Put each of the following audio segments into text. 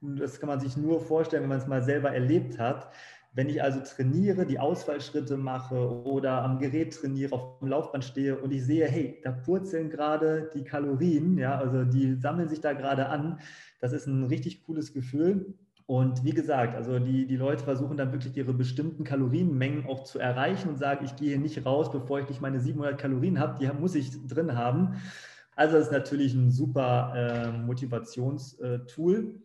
Das kann man sich nur vorstellen, wenn man es mal selber erlebt hat. Wenn ich also trainiere, die Ausfallschritte mache oder am Gerät trainiere, auf dem Laufband stehe und ich sehe, hey, da purzeln gerade die Kalorien, ja, also die sammeln sich da gerade an. Das ist ein richtig cooles Gefühl. Und wie gesagt, also die, die Leute versuchen dann wirklich ihre bestimmten Kalorienmengen auch zu erreichen und sagen, ich gehe nicht raus, bevor ich nicht meine 700 Kalorien habe, die muss ich drin haben. Also das ist natürlich ein super äh, Motivationstool.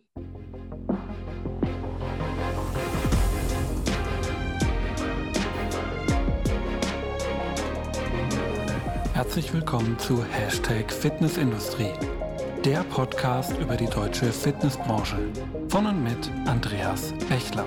Herzlich willkommen zu Hashtag Fitnessindustrie der Podcast über die deutsche Fitnessbranche. Von und mit Andreas Bechler.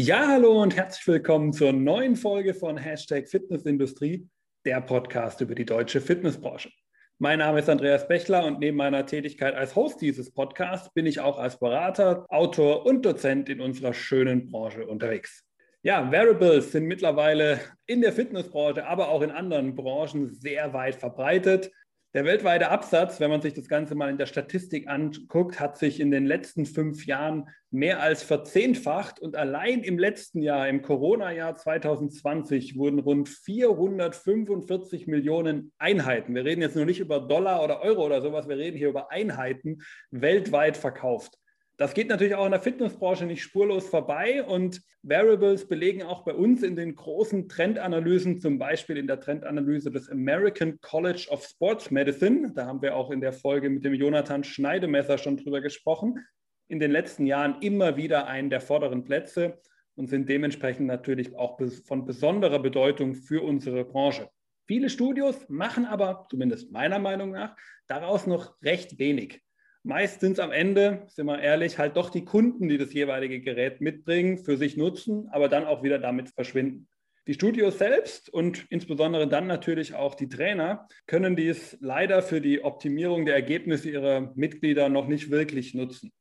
Ja, hallo und herzlich willkommen zur neuen Folge von Hashtag Fitnessindustrie, der Podcast über die deutsche Fitnessbranche. Mein Name ist Andreas Bechler und neben meiner Tätigkeit als Host dieses Podcasts bin ich auch als Berater, Autor und Dozent in unserer schönen Branche unterwegs. Ja, Variables sind mittlerweile in der Fitnessbranche, aber auch in anderen Branchen sehr weit verbreitet. Der weltweite Absatz, wenn man sich das Ganze mal in der Statistik anguckt, hat sich in den letzten fünf Jahren mehr als verzehnfacht und allein im letzten Jahr, im Corona-Jahr 2020, wurden rund 445 Millionen Einheiten, wir reden jetzt nur nicht über Dollar oder Euro oder sowas, wir reden hier über Einheiten, weltweit verkauft. Das geht natürlich auch in der Fitnessbranche nicht spurlos vorbei und Variables belegen auch bei uns in den großen Trendanalysen, zum Beispiel in der Trendanalyse des American College of Sports Medicine. Da haben wir auch in der Folge mit dem Jonathan Schneidemesser schon drüber gesprochen. In den letzten Jahren immer wieder einen der vorderen Plätze und sind dementsprechend natürlich auch von besonderer Bedeutung für unsere Branche. Viele Studios machen aber, zumindest meiner Meinung nach, daraus noch recht wenig. Meist sind es am Ende, sind wir ehrlich, halt doch die Kunden, die das jeweilige Gerät mitbringen, für sich nutzen, aber dann auch wieder damit verschwinden. Die Studios selbst und insbesondere dann natürlich auch die Trainer können dies leider für die Optimierung der Ergebnisse ihrer Mitglieder noch nicht wirklich nutzen.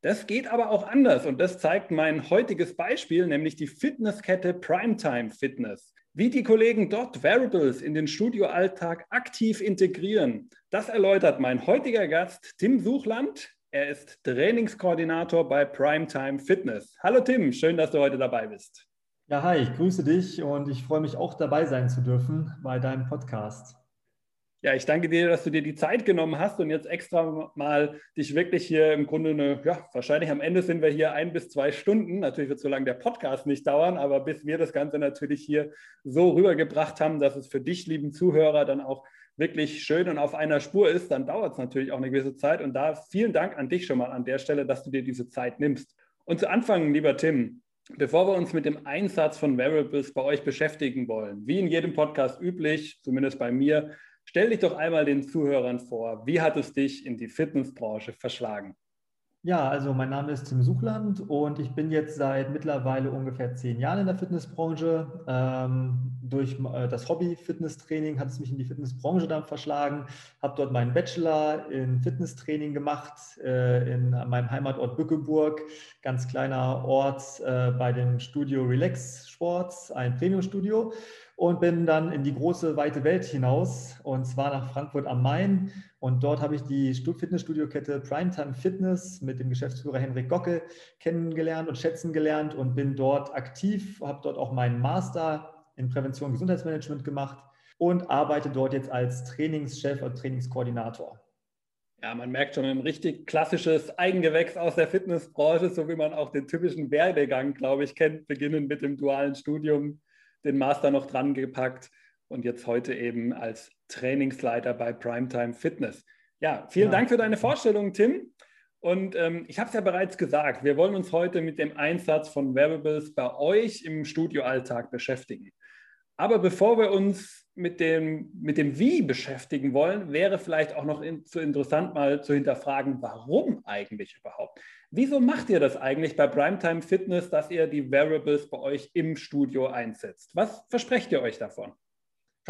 Das geht aber auch anders und das zeigt mein heutiges Beispiel, nämlich die Fitnesskette Primetime Fitness. Wie die Kollegen dort Variables in den Studioalltag aktiv integrieren, das erläutert mein heutiger Gast Tim Suchland. Er ist Trainingskoordinator bei Primetime Fitness. Hallo Tim, schön, dass du heute dabei bist. Ja, hi, ich grüße dich und ich freue mich auch dabei sein zu dürfen bei deinem Podcast. Ja, ich danke dir, dass du dir die Zeit genommen hast und jetzt extra mal dich wirklich hier im Grunde eine, ja, wahrscheinlich am Ende sind wir hier ein bis zwei Stunden. Natürlich wird so lange der Podcast nicht dauern, aber bis wir das Ganze natürlich hier so rübergebracht haben, dass es für dich, lieben Zuhörer, dann auch wirklich schön und auf einer Spur ist, dann dauert es natürlich auch eine gewisse Zeit. Und da vielen Dank an dich schon mal an der Stelle, dass du dir diese Zeit nimmst. Und zu Anfang, lieber Tim, Bevor wir uns mit dem Einsatz von Variables bei euch beschäftigen wollen, wie in jedem Podcast üblich, zumindest bei mir, Stell dich doch einmal den Zuhörern vor. Wie hat es dich in die Fitnessbranche verschlagen? Ja, also mein Name ist Tim Suchland und ich bin jetzt seit mittlerweile ungefähr zehn Jahren in der Fitnessbranche. Ähm, durch äh, das Hobby Fitnesstraining hat es mich in die Fitnessbranche dann verschlagen. Habe dort meinen Bachelor in Fitnesstraining gemacht äh, in meinem Heimatort Bückeburg, ganz kleiner Ort äh, bei dem Studio Relax Sports, ein Premium-Studio und bin dann in die große, weite Welt hinaus und zwar nach Frankfurt am Main. Und dort habe ich die Fitnessstudio-Kette Primetime Fitness mit dem Geschäftsführer Henrik Gocke kennengelernt und schätzen gelernt und bin dort aktiv, habe dort auch meinen Master in Prävention und Gesundheitsmanagement gemacht und arbeite dort jetzt als Trainingschef und Trainingskoordinator. Ja, man merkt schon ein richtig klassisches Eigengewächs aus der Fitnessbranche, so wie man auch den typischen Werdegang, glaube ich, kennt, beginnend mit dem dualen Studium den Master noch dran gepackt und jetzt heute eben als Trainingsleiter bei Primetime Fitness. Ja, vielen ja. Dank für deine Vorstellung, Tim. Und ähm, ich habe es ja bereits gesagt, wir wollen uns heute mit dem Einsatz von Wearables bei euch im Studioalltag beschäftigen. Aber bevor wir uns mit dem, mit dem Wie beschäftigen wollen, wäre vielleicht auch noch in, zu interessant, mal zu hinterfragen, warum eigentlich überhaupt? Wieso macht ihr das eigentlich bei Primetime Fitness, dass ihr die Variables bei euch im Studio einsetzt? Was versprecht ihr euch davon?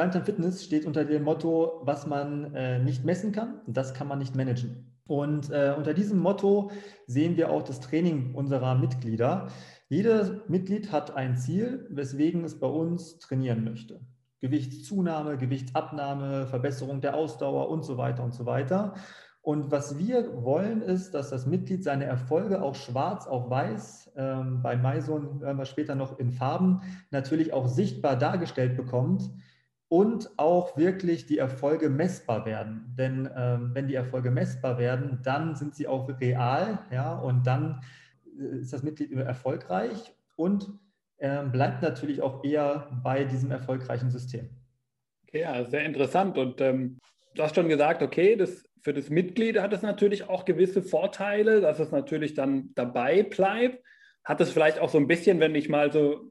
Primetime Fitness steht unter dem Motto, was man äh, nicht messen kann, das kann man nicht managen. Und äh, unter diesem Motto sehen wir auch das Training unserer Mitglieder. Jedes Mitglied hat ein Ziel, weswegen es bei uns trainieren möchte. Gewichtszunahme, Gewichtsabnahme, Verbesserung der Ausdauer und so weiter und so weiter. Und was wir wollen, ist, dass das Mitglied seine Erfolge auch schwarz auf weiß, ähm, bei Maison hören wir später noch in Farben, natürlich auch sichtbar dargestellt bekommt und auch wirklich die Erfolge messbar werden. Denn ähm, wenn die Erfolge messbar werden, dann sind sie auch real ja, und dann äh, ist das Mitglied erfolgreich und ähm, bleibt natürlich auch eher bei diesem erfolgreichen System. Okay, ja, sehr interessant. Und ähm, du hast schon gesagt, okay, das für das Mitglied hat es natürlich auch gewisse Vorteile, dass es natürlich dann dabei bleibt. Hat es vielleicht auch so ein bisschen, wenn ich mal so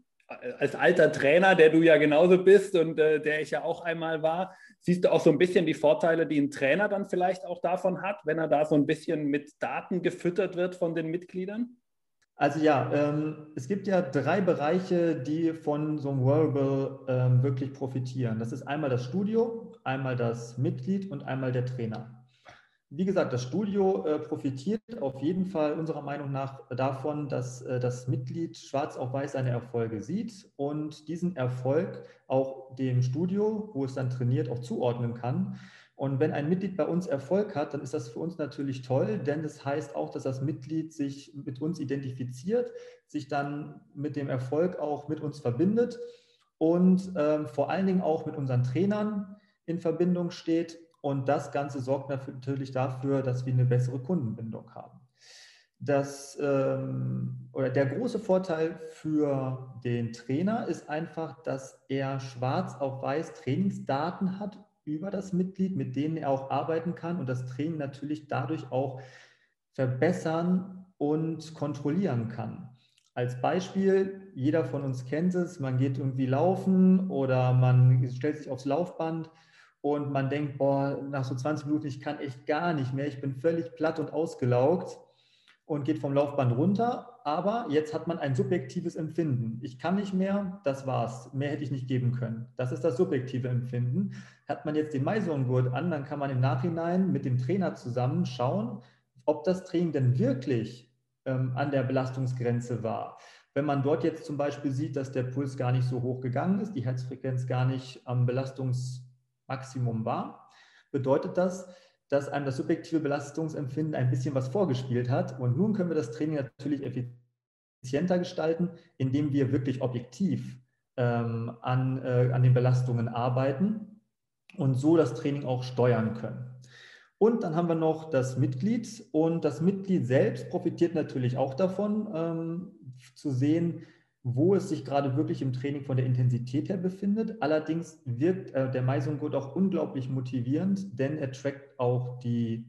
als alter Trainer, der du ja genauso bist und äh, der ich ja auch einmal war, siehst du auch so ein bisschen die Vorteile, die ein Trainer dann vielleicht auch davon hat, wenn er da so ein bisschen mit Daten gefüttert wird von den Mitgliedern? Also ja, ähm, es gibt ja drei Bereiche, die von so einem Wearable ähm, wirklich profitieren. Das ist einmal das Studio, einmal das Mitglied und einmal der Trainer. Wie gesagt, das Studio äh, profitiert auf jeden Fall unserer Meinung nach davon, dass äh, das Mitglied schwarz auf weiß seine Erfolge sieht und diesen Erfolg auch dem Studio, wo es dann trainiert, auch zuordnen kann. Und wenn ein Mitglied bei uns Erfolg hat, dann ist das für uns natürlich toll, denn das heißt auch, dass das Mitglied sich mit uns identifiziert, sich dann mit dem Erfolg auch mit uns verbindet und ähm, vor allen Dingen auch mit unseren Trainern in Verbindung steht und das Ganze sorgt natürlich dafür, dass wir eine bessere Kundenbindung haben. Das, ähm, oder der große Vorteil für den Trainer ist einfach, dass er schwarz auf weiß Trainingsdaten hat über das Mitglied, mit denen er auch arbeiten kann und das Training natürlich dadurch auch verbessern und kontrollieren kann. Als Beispiel, jeder von uns kennt es, man geht irgendwie laufen oder man stellt sich aufs Laufband und man denkt, boah, nach so 20 Minuten, ich kann echt gar nicht mehr, ich bin völlig platt und ausgelaugt und geht vom Laufband runter, aber jetzt hat man ein subjektives Empfinden. Ich kann nicht mehr, das war's, mehr hätte ich nicht geben können. Das ist das subjektive Empfinden. Hat man jetzt den Maisongurt an, dann kann man im Nachhinein mit dem Trainer zusammen schauen, ob das Training denn wirklich ähm, an der Belastungsgrenze war. Wenn man dort jetzt zum Beispiel sieht, dass der Puls gar nicht so hoch gegangen ist, die Herzfrequenz gar nicht am Belastungs Maximum war, bedeutet das, dass einem das subjektive Belastungsempfinden ein bisschen was vorgespielt hat. Und nun können wir das Training natürlich effizienter gestalten, indem wir wirklich objektiv ähm, an, äh, an den Belastungen arbeiten und so das Training auch steuern können. Und dann haben wir noch das Mitglied und das Mitglied selbst profitiert natürlich auch davon, ähm, zu sehen, wo es sich gerade wirklich im Training von der Intensität her befindet. Allerdings wirkt äh, der Meisongurt auch unglaublich motivierend, denn er trackt auch die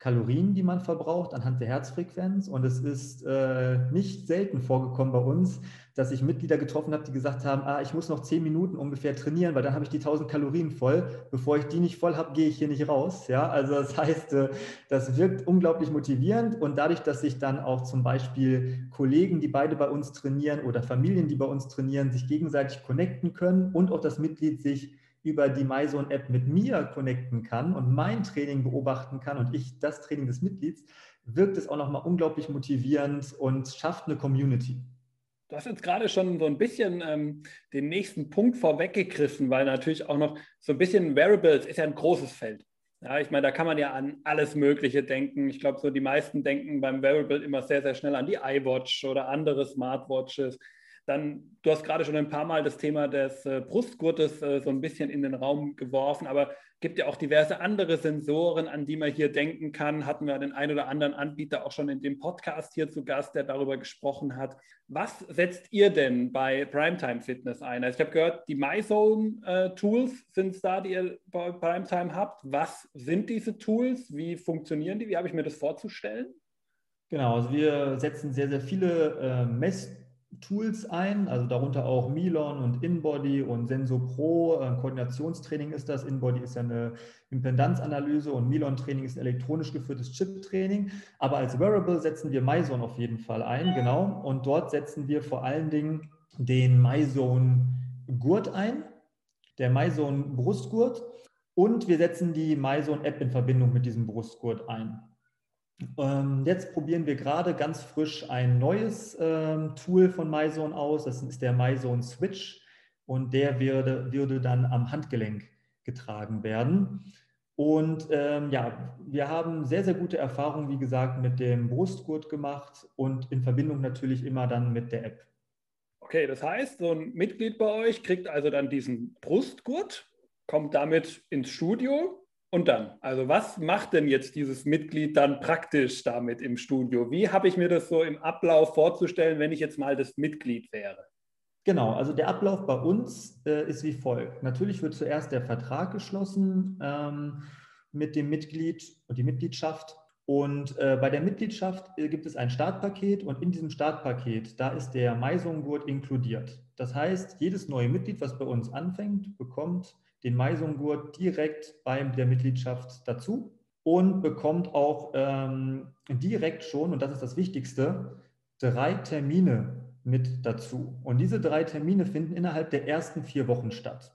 Kalorien, die man verbraucht, anhand der Herzfrequenz. Und es ist äh, nicht selten vorgekommen bei uns, dass ich Mitglieder getroffen habe, die gesagt haben, ah, ich muss noch zehn Minuten ungefähr trainieren, weil dann habe ich die 1000 Kalorien voll. Bevor ich die nicht voll habe, gehe ich hier nicht raus. Ja, also das heißt, äh, das wirkt unglaublich motivierend. Und dadurch, dass sich dann auch zum Beispiel Kollegen, die beide bei uns trainieren oder Familien, die bei uns trainieren, sich gegenseitig connecten können und auch das Mitglied sich über die MyZone-App mit mir connecten kann und mein Training beobachten kann und ich das Training des Mitglieds, wirkt es auch nochmal unglaublich motivierend und schafft eine Community. Du hast jetzt gerade schon so ein bisschen ähm, den nächsten Punkt vorweggegriffen, weil natürlich auch noch so ein bisschen Wearables ist ja ein großes Feld. Ja, ich meine, da kann man ja an alles Mögliche denken. Ich glaube, so die meisten denken beim Wearable immer sehr, sehr schnell an die iWatch oder andere Smartwatches. Dann, du hast gerade schon ein paar Mal das Thema des äh, Brustgurtes äh, so ein bisschen in den Raum geworfen, aber gibt ja auch diverse andere Sensoren, an die man hier denken kann. Hatten wir den einen oder anderen Anbieter auch schon in dem Podcast hier zu Gast, der darüber gesprochen hat. Was setzt ihr denn bei Primetime Fitness ein? Also ich habe gehört, die MyZone-Tools äh, sind es da, die ihr bei Primetime habt. Was sind diese Tools? Wie funktionieren die? Wie habe ich mir das vorzustellen? Genau, also wir setzen sehr, sehr viele äh, Mess Tools ein, also darunter auch Milon und InBody und Senso Pro. Ein Koordinationstraining ist das. InBody ist ja eine Impedanzanalyse und Milon-Training ist ein elektronisch geführtes Chip-Training. Aber als Wearable setzen wir MyZone auf jeden Fall ein, genau. Und dort setzen wir vor allen Dingen den MyZone-Gurt ein, der MyZone-Brustgurt. Und wir setzen die MyZone-App in Verbindung mit diesem Brustgurt ein. Ähm, jetzt probieren wir gerade ganz frisch ein neues ähm, Tool von MyZone aus. Das ist der MyZone Switch und der würde, würde dann am Handgelenk getragen werden. Und ähm, ja, wir haben sehr, sehr gute Erfahrungen, wie gesagt, mit dem Brustgurt gemacht und in Verbindung natürlich immer dann mit der App. Okay, das heißt, so ein Mitglied bei euch kriegt also dann diesen Brustgurt, kommt damit ins Studio und dann. Also was macht denn jetzt dieses Mitglied dann praktisch damit im Studio? Wie habe ich mir das so im Ablauf vorzustellen, wenn ich jetzt mal das Mitglied wäre? Genau, also der Ablauf bei uns äh, ist wie folgt. Natürlich wird zuerst der Vertrag geschlossen ähm, mit dem Mitglied und die Mitgliedschaft. Und äh, bei der Mitgliedschaft äh, gibt es ein Startpaket und in diesem Startpaket, da ist der Meisung-Gurt inkludiert. Das heißt, jedes neue Mitglied, was bei uns anfängt, bekommt den Meisung-Gurt direkt bei der Mitgliedschaft dazu und bekommt auch ähm, direkt schon, und das ist das Wichtigste, drei Termine mit dazu. Und diese drei Termine finden innerhalb der ersten vier Wochen statt.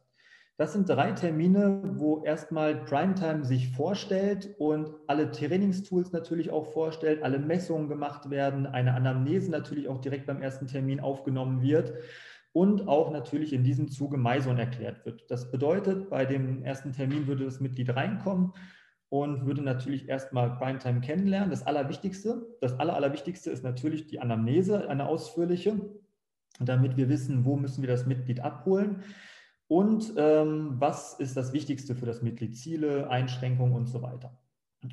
Das sind drei Termine, wo erstmal Primetime sich vorstellt und alle Trainingstools natürlich auch vorstellt, alle Messungen gemacht werden, eine Anamnese natürlich auch direkt beim ersten Termin aufgenommen wird und auch natürlich in diesem Zuge Maison erklärt wird. Das bedeutet, bei dem ersten Termin würde das Mitglied reinkommen und würde natürlich erstmal Primetime kennenlernen. Das Allerwichtigste, das Aller, Allerwichtigste ist natürlich die Anamnese, eine ausführliche, damit wir wissen, wo müssen wir das Mitglied abholen und ähm, was ist das Wichtigste für das Mitglied, Ziele, Einschränkungen und so weiter.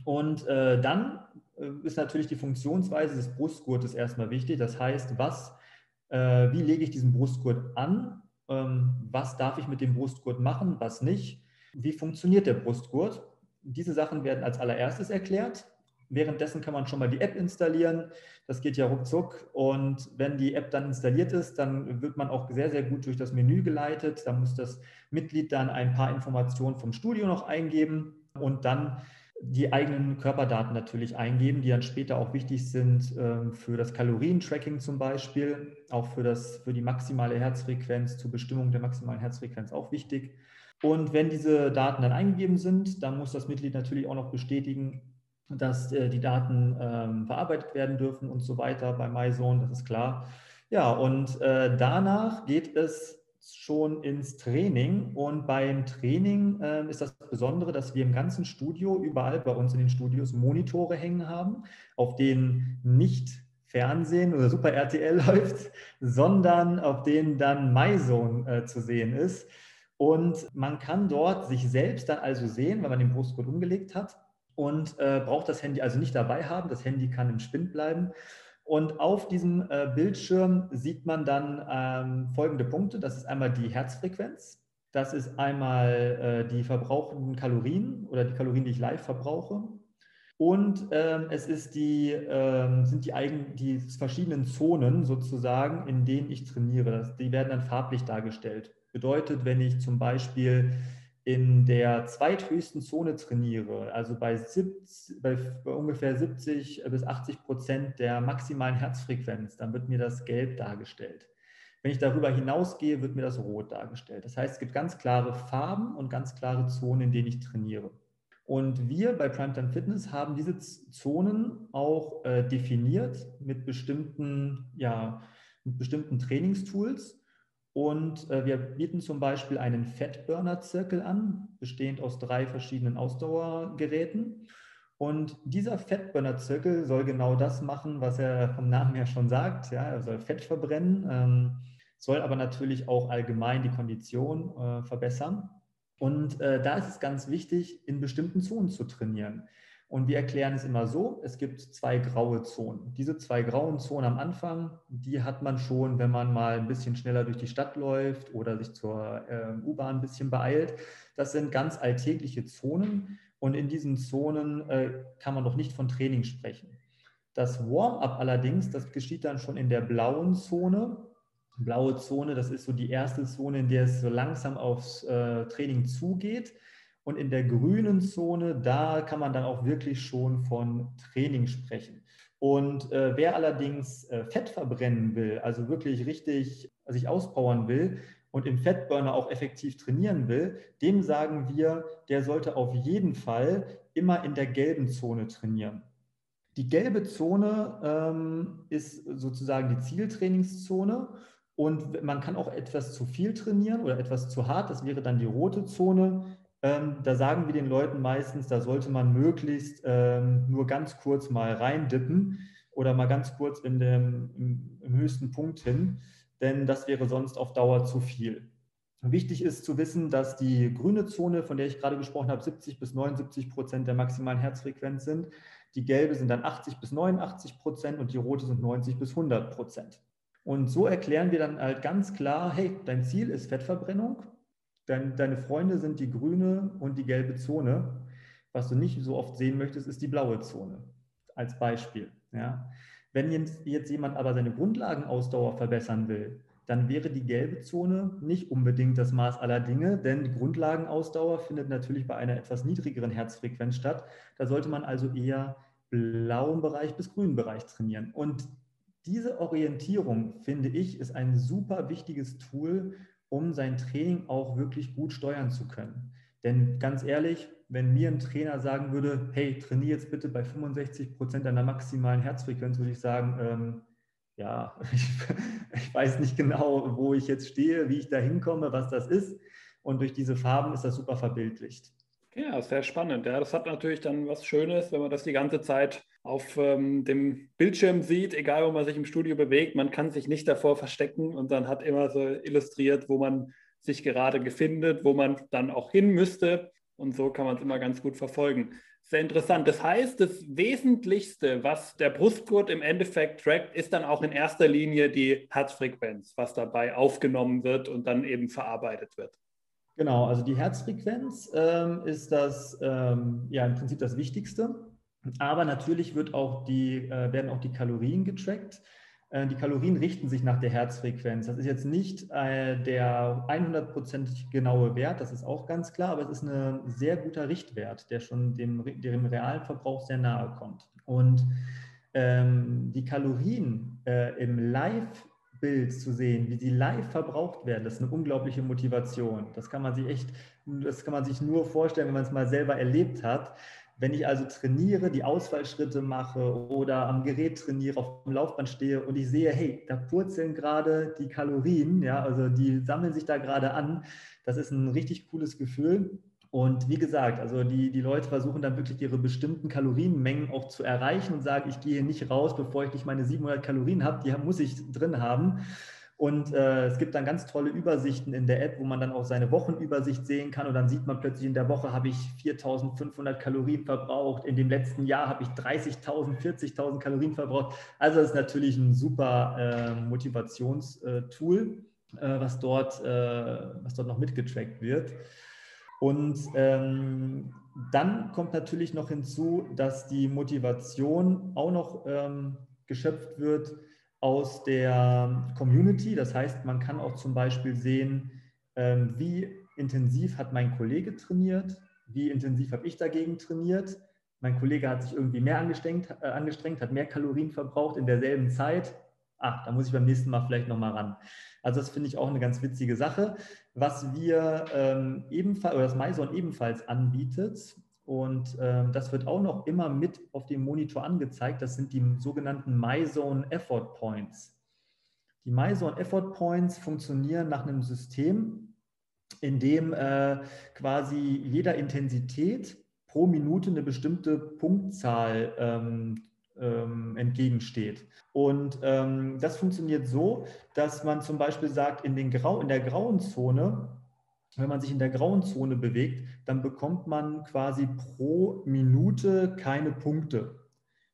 Und äh, dann äh, ist natürlich die Funktionsweise des Brustgurtes erstmal wichtig. Das heißt, was, äh, wie lege ich diesen Brustgurt an? Ähm, was darf ich mit dem Brustgurt machen, was nicht? Wie funktioniert der Brustgurt? Diese Sachen werden als allererstes erklärt. Währenddessen kann man schon mal die App installieren. Das geht ja ruckzuck. Und wenn die App dann installiert ist, dann wird man auch sehr, sehr gut durch das Menü geleitet. Da muss das Mitglied dann ein paar Informationen vom Studio noch eingeben und dann die eigenen Körperdaten natürlich eingeben, die dann später auch wichtig sind ähm, für das Kalorientracking zum Beispiel, auch für, das, für die maximale Herzfrequenz, zur Bestimmung der maximalen Herzfrequenz auch wichtig. Und wenn diese Daten dann eingegeben sind, dann muss das Mitglied natürlich auch noch bestätigen, dass äh, die Daten ähm, verarbeitet werden dürfen und so weiter bei MyZone, das ist klar. Ja, und äh, danach geht es schon ins Training und beim Training äh, ist das Besondere, dass wir im ganzen Studio, überall bei uns in den Studios Monitore hängen haben, auf denen nicht Fernsehen oder Super RTL läuft, sondern auf denen dann MyZone äh, zu sehen ist. Und man kann dort sich selbst dann also sehen, wenn man den Brustgurt umgelegt hat und äh, braucht das Handy also nicht dabei haben. Das Handy kann im Spind bleiben. Und auf diesem äh, Bildschirm sieht man dann ähm, folgende Punkte. Das ist einmal die Herzfrequenz. Das ist einmal äh, die verbrauchten Kalorien oder die Kalorien, die ich live verbrauche. Und ähm, es ist die, ähm, sind die, eigen, die verschiedenen Zonen sozusagen, in denen ich trainiere. Die werden dann farblich dargestellt. Bedeutet, wenn ich zum Beispiel in der zweithöchsten Zone trainiere, also bei, 70, bei, ungefähr 70 bis 80 Prozent der maximalen Herzfrequenz, dann wird mir das gelb dargestellt. Wenn ich darüber hinausgehe, wird mir das rot dargestellt. Das heißt, es gibt ganz klare Farben und ganz klare Zonen, in denen ich trainiere. Und wir bei Primetime Fitness haben diese Zonen auch äh, definiert mit bestimmten, ja, mit bestimmten Trainingstools. Und äh, wir bieten zum Beispiel einen Fettburner-Zirkel an, bestehend aus drei verschiedenen Ausdauergeräten. Und dieser Fettburner-Zirkel soll genau das machen, was er vom Namen her schon sagt. Ja, er soll Fett verbrennen, ähm, soll aber natürlich auch allgemein die Kondition äh, verbessern. Und äh, da ist es ganz wichtig, in bestimmten Zonen zu trainieren. Und wir erklären es immer so, es gibt zwei graue Zonen. Diese zwei grauen Zonen am Anfang, die hat man schon, wenn man mal ein bisschen schneller durch die Stadt läuft oder sich zur äh, U-Bahn ein bisschen beeilt. Das sind ganz alltägliche Zonen und in diesen Zonen äh, kann man noch nicht von Training sprechen. Das Warm-up allerdings, das geschieht dann schon in der blauen Zone. Blaue Zone, das ist so die erste Zone, in der es so langsam aufs äh, Training zugeht. Und in der grünen Zone, da kann man dann auch wirklich schon von Training sprechen. Und äh, wer allerdings äh, Fett verbrennen will, also wirklich richtig sich auspowern will und im Fettburner auch effektiv trainieren will, dem sagen wir, der sollte auf jeden Fall immer in der gelben Zone trainieren. Die gelbe Zone ähm, ist sozusagen die Zieltrainingszone und man kann auch etwas zu viel trainieren oder etwas zu hart. Das wäre dann die rote Zone. Ähm, da sagen wir den Leuten meistens, da sollte man möglichst ähm, nur ganz kurz mal reindippen oder mal ganz kurz in dem, im, im höchsten Punkt hin, denn das wäre sonst auf Dauer zu viel. Wichtig ist zu wissen, dass die grüne Zone, von der ich gerade gesprochen habe, 70 bis 79 Prozent der maximalen Herzfrequenz sind. Die gelbe sind dann 80 bis 89 Prozent und die rote sind 90 bis 100 Prozent. Und so erklären wir dann halt ganz klar, hey, dein Ziel ist Fettverbrennung, dein, deine Freunde sind die grüne und die gelbe Zone. Was du nicht so oft sehen möchtest, ist die blaue Zone als Beispiel. Ja. Wenn jetzt, jetzt jemand aber seine Grundlagenausdauer verbessern will, dann wäre die gelbe Zone nicht unbedingt das Maß aller Dinge, denn die Grundlagenausdauer findet natürlich bei einer etwas niedrigeren Herzfrequenz statt. Da sollte man also eher blauen Bereich bis grünen Bereich trainieren. Und diese Orientierung, finde ich, ist ein super wichtiges Tool, um sein Training auch wirklich gut steuern zu können. Denn ganz ehrlich, wenn mir ein Trainer sagen würde, hey, trainiere jetzt bitte bei 65 Prozent deiner maximalen Herzfrequenz, würde ich sagen, ähm, ja, ich, ich, weiß nicht genau, wo ich jetzt stehe, wie ich da hinkomme, was das ist. Und durch diese Farben ist das super verbildlicht. Ja, sehr spannend. Ja, das hat natürlich dann was Schönes, wenn man das die ganze Zeit auf ähm, dem Bildschirm sieht, egal wo man sich im Studio bewegt. Man kann sich nicht davor verstecken und dann hat immer so illustriert, wo man sich gerade befindet, wo man dann auch hin müsste. Und so kann man es immer ganz gut verfolgen. Sehr interessant. Das heißt, das Wesentlichste, was der Brustgurt im Endeffekt trackt, ist dann auch in erster Linie die Herzfrequenz, was dabei aufgenommen wird und dann eben verarbeitet wird. Genau, also die Herzfrequenz ähm, ist das ähm, ja im Prinzip das Wichtigste. Aber natürlich wird auch die, äh, werden auch die Kalorien getrackt. Äh, die Kalorien richten sich nach der Herzfrequenz. Das ist jetzt nicht äh, der 100% genaue Wert, das ist auch ganz klar, aber es ist ein sehr guter Richtwert, der schon dem, dem realen Verbrauch sehr nahe kommt. Und ähm, die Kalorien äh, im Live-Bild zu sehen, wie sie live verbraucht werden, das ist eine unglaubliche Motivation. Das kann man sich echt, das kann man sich nur vorstellen, wenn man es mal selber erlebt hat. Wenn ich also trainiere, die Ausfallschritte mache oder am Gerät trainiere, auf dem Laufband stehe und ich sehe, hey, da purzeln gerade die Kalorien, ja, also die sammeln sich da gerade an, das ist ein richtig cooles Gefühl. Und wie gesagt, also die, die Leute versuchen dann wirklich ihre bestimmten Kalorienmengen auch zu erreichen und sagen, ich gehe nicht raus, bevor ich nicht meine 700 Kalorien habe, die muss ich drin haben. Und äh, es gibt dann ganz tolle Übersichten in der App, wo man dann auch seine Wochenübersicht sehen kann. Und dann sieht man plötzlich, in der Woche habe ich 4.500 Kalorien verbraucht. In dem letzten Jahr habe ich 30.000, 40.000 Kalorien verbraucht. Also das ist natürlich ein super äh, Motivationstool, äh, was, dort, äh, was dort noch mitgetrackt wird. Und ähm, dann kommt natürlich noch hinzu, dass die Motivation auch noch ähm, geschöpft wird aus der Community. Das heißt, man kann auch zum Beispiel sehen, ähm, wie intensiv hat mein Kollege trainiert, wie intensiv habe ich dagegen trainiert. Mein Kollege hat sich irgendwie mehr angestrengt, äh, angestrengt, hat mehr Kalorien verbraucht in derselben Zeit. Ach, da muss ich beim nächsten Mal vielleicht nochmal ran. Also das finde ich auch eine ganz witzige Sache. Was wir ähm, ebenfalls, oder das MyZone ebenfalls anbietet, und ähm, das wird auch noch immer mit auf dem Monitor angezeigt. Das sind die sogenannten MyZone Effort Points. Die MyZone Effort Points funktionieren nach einem System, in dem äh, quasi jeder Intensität pro Minute eine bestimmte Punktzahl ähm, ähm, entgegensteht. Und ähm, das funktioniert so, dass man zum Beispiel sagt, in, den Grau, in der grauen Zone wenn man sich in der grauen Zone bewegt, dann bekommt man quasi pro Minute keine Punkte,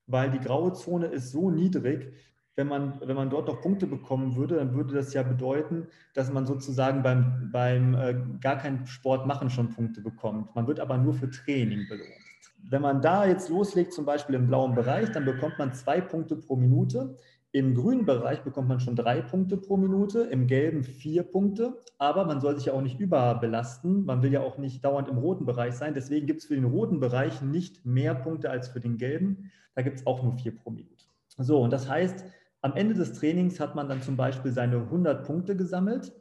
weil die graue Zone ist so niedrig, wenn man, wenn man dort noch Punkte bekommen würde, dann würde das ja bedeuten, dass man sozusagen beim, beim äh, gar keinen Sport machen schon Punkte bekommt. Man wird aber nur für Training belohnt. Wenn man da jetzt loslegt, zum Beispiel im blauen Bereich, dann bekommt man zwei Punkte pro Minute. Im grünen Bereich bekommt man schon drei Punkte pro Minute, im gelben vier Punkte, aber man soll sich ja auch nicht überbelasten. Man will ja auch nicht dauernd im roten Bereich sein. Deswegen gibt es für den roten Bereich nicht mehr Punkte als für den gelben. Da gibt es auch nur vier pro Minute. So, und das heißt, am Ende des Trainings hat man dann zum Beispiel seine 100 Punkte gesammelt.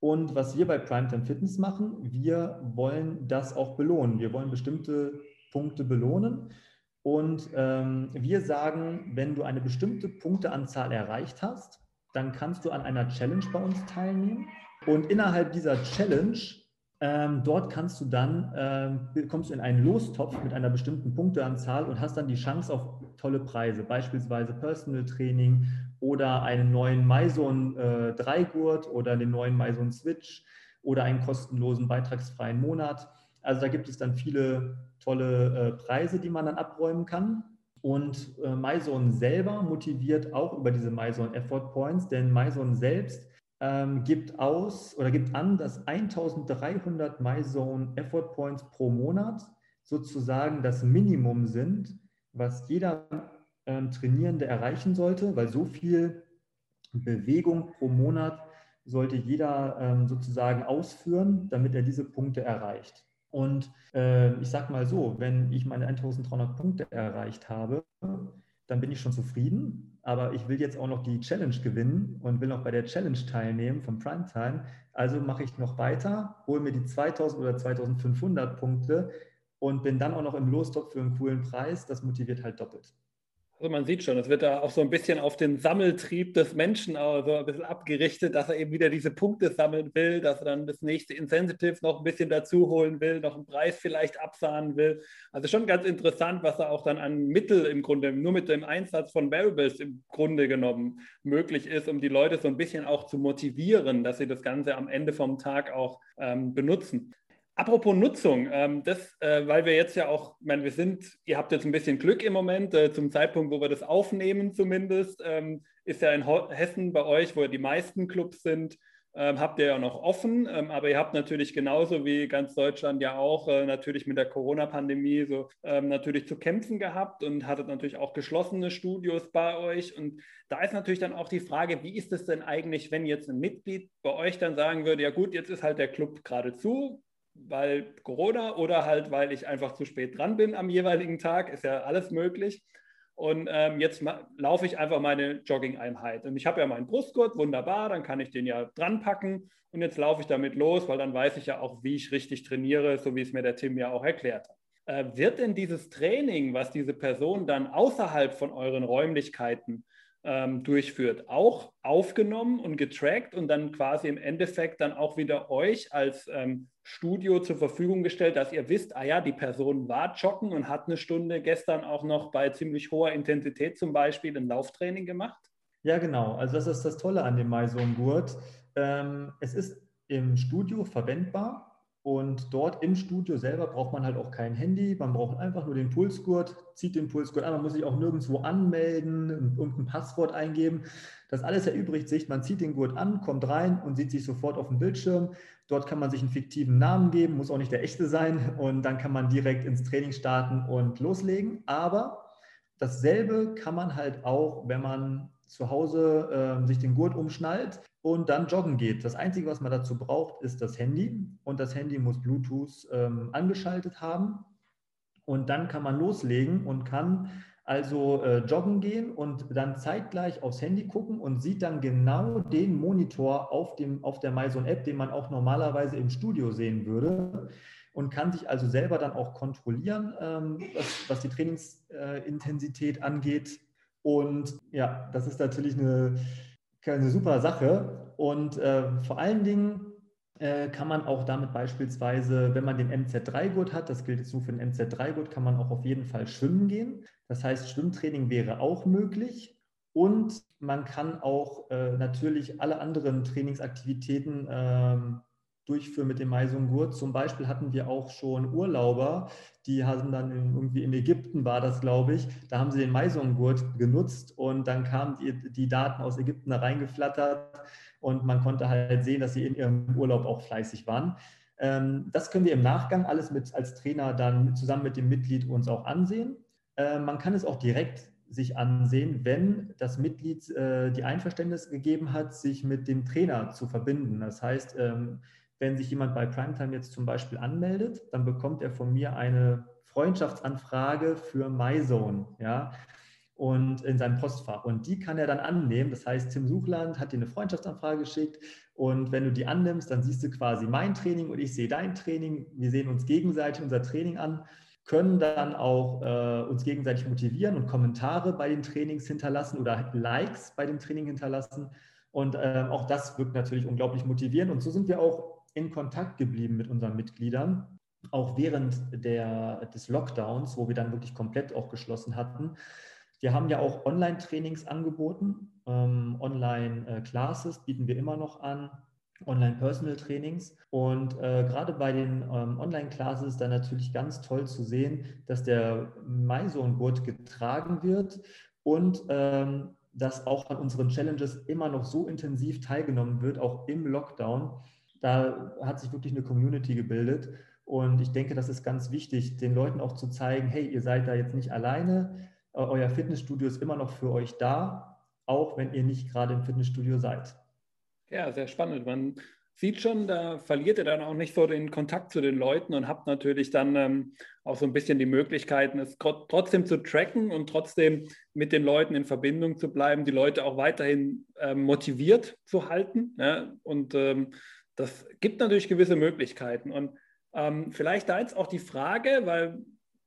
Und was wir bei Primetime Fitness machen, wir wollen das auch belohnen. Wir wollen bestimmte Punkte belohnen. Und ähm, wir sagen, wenn du eine bestimmte Punkteanzahl erreicht hast, dann kannst du an einer Challenge bei uns teilnehmen. Und innerhalb dieser Challenge, ähm, dort kannst du dann, ähm, kommst du in einen Lostopf mit einer bestimmten Punkteanzahl und hast dann die Chance auf tolle Preise, beispielsweise Personal Training oder einen neuen Myzone äh, 3 Gurt oder den neuen Myzone Switch oder einen kostenlosen beitragsfreien Monat. Also da gibt es dann viele tolle äh, Preise, die man dann abräumen kann. Und äh, selber motiviert auch über diese MyZone Effort Points, denn MyZone selbst ähm, gibt aus oder gibt an, dass 1300 MyZone Effort Points pro Monat sozusagen das Minimum sind, was jeder ähm, Trainierende erreichen sollte, weil so viel Bewegung pro Monat sollte jeder ähm, sozusagen ausführen, damit er diese Punkte erreicht. Und äh, ich sage mal so, wenn ich meine 1300 Punkte erreicht habe, dann bin ich schon zufrieden. Aber ich will jetzt auch noch die Challenge gewinnen und will noch bei der Challenge teilnehmen vom Primetime. Also mache ich noch weiter, hole mir die 2000 oder 2500 Punkte und bin dann auch noch im Lostopf für einen coolen Preis. Das motiviert halt doppelt. Also man sieht schon, es wird da auch so ein bisschen auf den Sammeltrieb des Menschen so ein bisschen abgerichtet, dass er eben wieder diese Punkte sammeln will, dass er dann das nächste Insensitive noch ein bisschen dazu holen will, noch einen Preis vielleicht absahnen will. Also schon ganz interessant, was da auch dann an Mittel im Grunde, nur mit dem Einsatz von Variables im Grunde genommen möglich ist, um die Leute so ein bisschen auch zu motivieren, dass sie das Ganze am Ende vom Tag auch ähm, benutzen. Apropos Nutzung, ähm, das, äh, weil wir jetzt ja auch, ich meine, wir sind, ihr habt jetzt ein bisschen Glück im Moment, äh, zum Zeitpunkt, wo wir das aufnehmen zumindest, ähm, ist ja in Ho Hessen bei euch, wo die meisten Clubs sind, ähm, habt ihr ja noch offen, ähm, aber ihr habt natürlich genauso wie ganz Deutschland ja auch äh, natürlich mit der Corona-Pandemie so ähm, natürlich zu kämpfen gehabt und hattet natürlich auch geschlossene Studios bei euch. Und da ist natürlich dann auch die Frage, wie ist es denn eigentlich, wenn jetzt ein Mitglied bei euch dann sagen würde, ja gut, jetzt ist halt der Club gerade zu, weil Corona oder halt, weil ich einfach zu spät dran bin am jeweiligen Tag, ist ja alles möglich. Und ähm, jetzt laufe ich einfach meine Jogging-Einheit. Und ich habe ja meinen Brustgurt, wunderbar, dann kann ich den ja dran packen und jetzt laufe ich damit los, weil dann weiß ich ja auch, wie ich richtig trainiere, so wie es mir der Tim ja auch erklärt hat. Äh, wird denn dieses Training, was diese Person dann außerhalb von euren Räumlichkeiten ähm, durchführt, auch aufgenommen und getrackt und dann quasi im Endeffekt dann auch wieder euch als ähm, Studio zur Verfügung gestellt, dass ihr wisst, ah ja, die Person war joggen und hat eine Stunde gestern auch noch bei ziemlich hoher Intensität zum Beispiel ein Lauftraining gemacht? Ja, genau. Also das ist das Tolle an dem MyZone-Gurt. Ähm, es ist im Studio verwendbar und dort im Studio selber braucht man halt auch kein Handy, man braucht einfach nur den Pulsgurt, zieht den Pulsgurt an, man muss sich auch nirgendwo anmelden, irgendein Passwort eingeben. Das alles erübrigt sich, man zieht den Gurt an, kommt rein und sieht sich sofort auf dem Bildschirm. Dort kann man sich einen fiktiven Namen geben, muss auch nicht der echte sein und dann kann man direkt ins Training starten und loslegen. Aber dasselbe kann man halt auch, wenn man zu Hause äh, sich den Gurt umschnallt und dann joggen geht. Das Einzige, was man dazu braucht, ist das Handy und das Handy muss Bluetooth ähm, angeschaltet haben und dann kann man loslegen und kann also äh, joggen gehen und dann zeitgleich aufs Handy gucken und sieht dann genau den Monitor auf, dem, auf der MyZone-App, den man auch normalerweise im Studio sehen würde und kann sich also selber dann auch kontrollieren, ähm, was, was, die Trainingsintensität äh, angeht. Und ja, das ist natürlich eine, eine super Sache. Und äh, vor allen Dingen äh, kann man auch damit beispielsweise, wenn man den MZ3-Gurt hat, das gilt jetzt nur für den MZ3-Gurt, kann man auch auf jeden Fall schwimmen gehen. Das heißt, Schwimmtraining wäre auch möglich. Und man kann auch äh, natürlich alle anderen Trainingsaktivitäten ähm, durchführen mit dem Maisungurt. Zum Beispiel hatten wir auch schon Urlauber, die haben dann in, irgendwie in Ägypten war das, glaube ich, da haben sie den Maisungurt genutzt und dann kamen die, die Daten aus Ägypten da reingeflattert und man konnte halt sehen, dass sie in ihrem Urlaub auch fleißig waren. Ähm, das können wir im Nachgang alles mit als Trainer dann zusammen mit dem Mitglied uns auch ansehen. Äh, man kann es auch direkt sich ansehen, wenn das Mitglied äh, die Einverständnis gegeben hat, sich mit dem Trainer zu verbinden. Das heißt, ähm, wenn sich jemand bei Primetime jetzt zum Beispiel anmeldet, dann bekommt er von mir eine Freundschaftsanfrage für MyZone, ja, und in seinem Postfach. Und die kann er dann annehmen. Das heißt, Tim Suchland hat dir eine Freundschaftsanfrage geschickt und wenn du die annimmst, dann siehst du quasi mein Training und ich sehe dein Training. Wir sehen uns gegenseitig unser Training an können dann auch äh, uns gegenseitig motivieren und Kommentare bei den Trainings hinterlassen oder Likes bei dem Training hinterlassen. Und äh, auch das wirkt natürlich unglaublich motivierend. Und so sind wir auch in Kontakt geblieben mit unseren Mitgliedern, auch während der, des Lockdowns, wo wir dann wirklich komplett auch geschlossen hatten. Wir haben ja auch Online-Trainings angeboten, ähm, Online-Classes bieten wir immer noch an. Online-Personal-Trainings. Und äh, gerade bei den ähm, Online-Classes ist dann natürlich ganz toll zu sehen, dass der MyZone-Gurt getragen wird und ähm, dass auch an unseren Challenges immer noch so intensiv teilgenommen wird, auch im Lockdown. Da hat sich wirklich eine Community gebildet. Und ich denke, das ist ganz wichtig, den Leuten auch zu zeigen, hey, ihr seid da jetzt nicht alleine, euer Fitnessstudio ist immer noch für euch da, auch wenn ihr nicht gerade im Fitnessstudio seid. Ja, sehr spannend. Man sieht schon, da verliert ihr dann auch nicht so den Kontakt zu den Leuten und habt natürlich dann ähm, auch so ein bisschen die Möglichkeiten, es trotzdem zu tracken und trotzdem mit den Leuten in Verbindung zu bleiben, die Leute auch weiterhin ähm, motiviert zu halten. Ja? Und ähm, das gibt natürlich gewisse Möglichkeiten. Und ähm, vielleicht da jetzt auch die Frage, weil,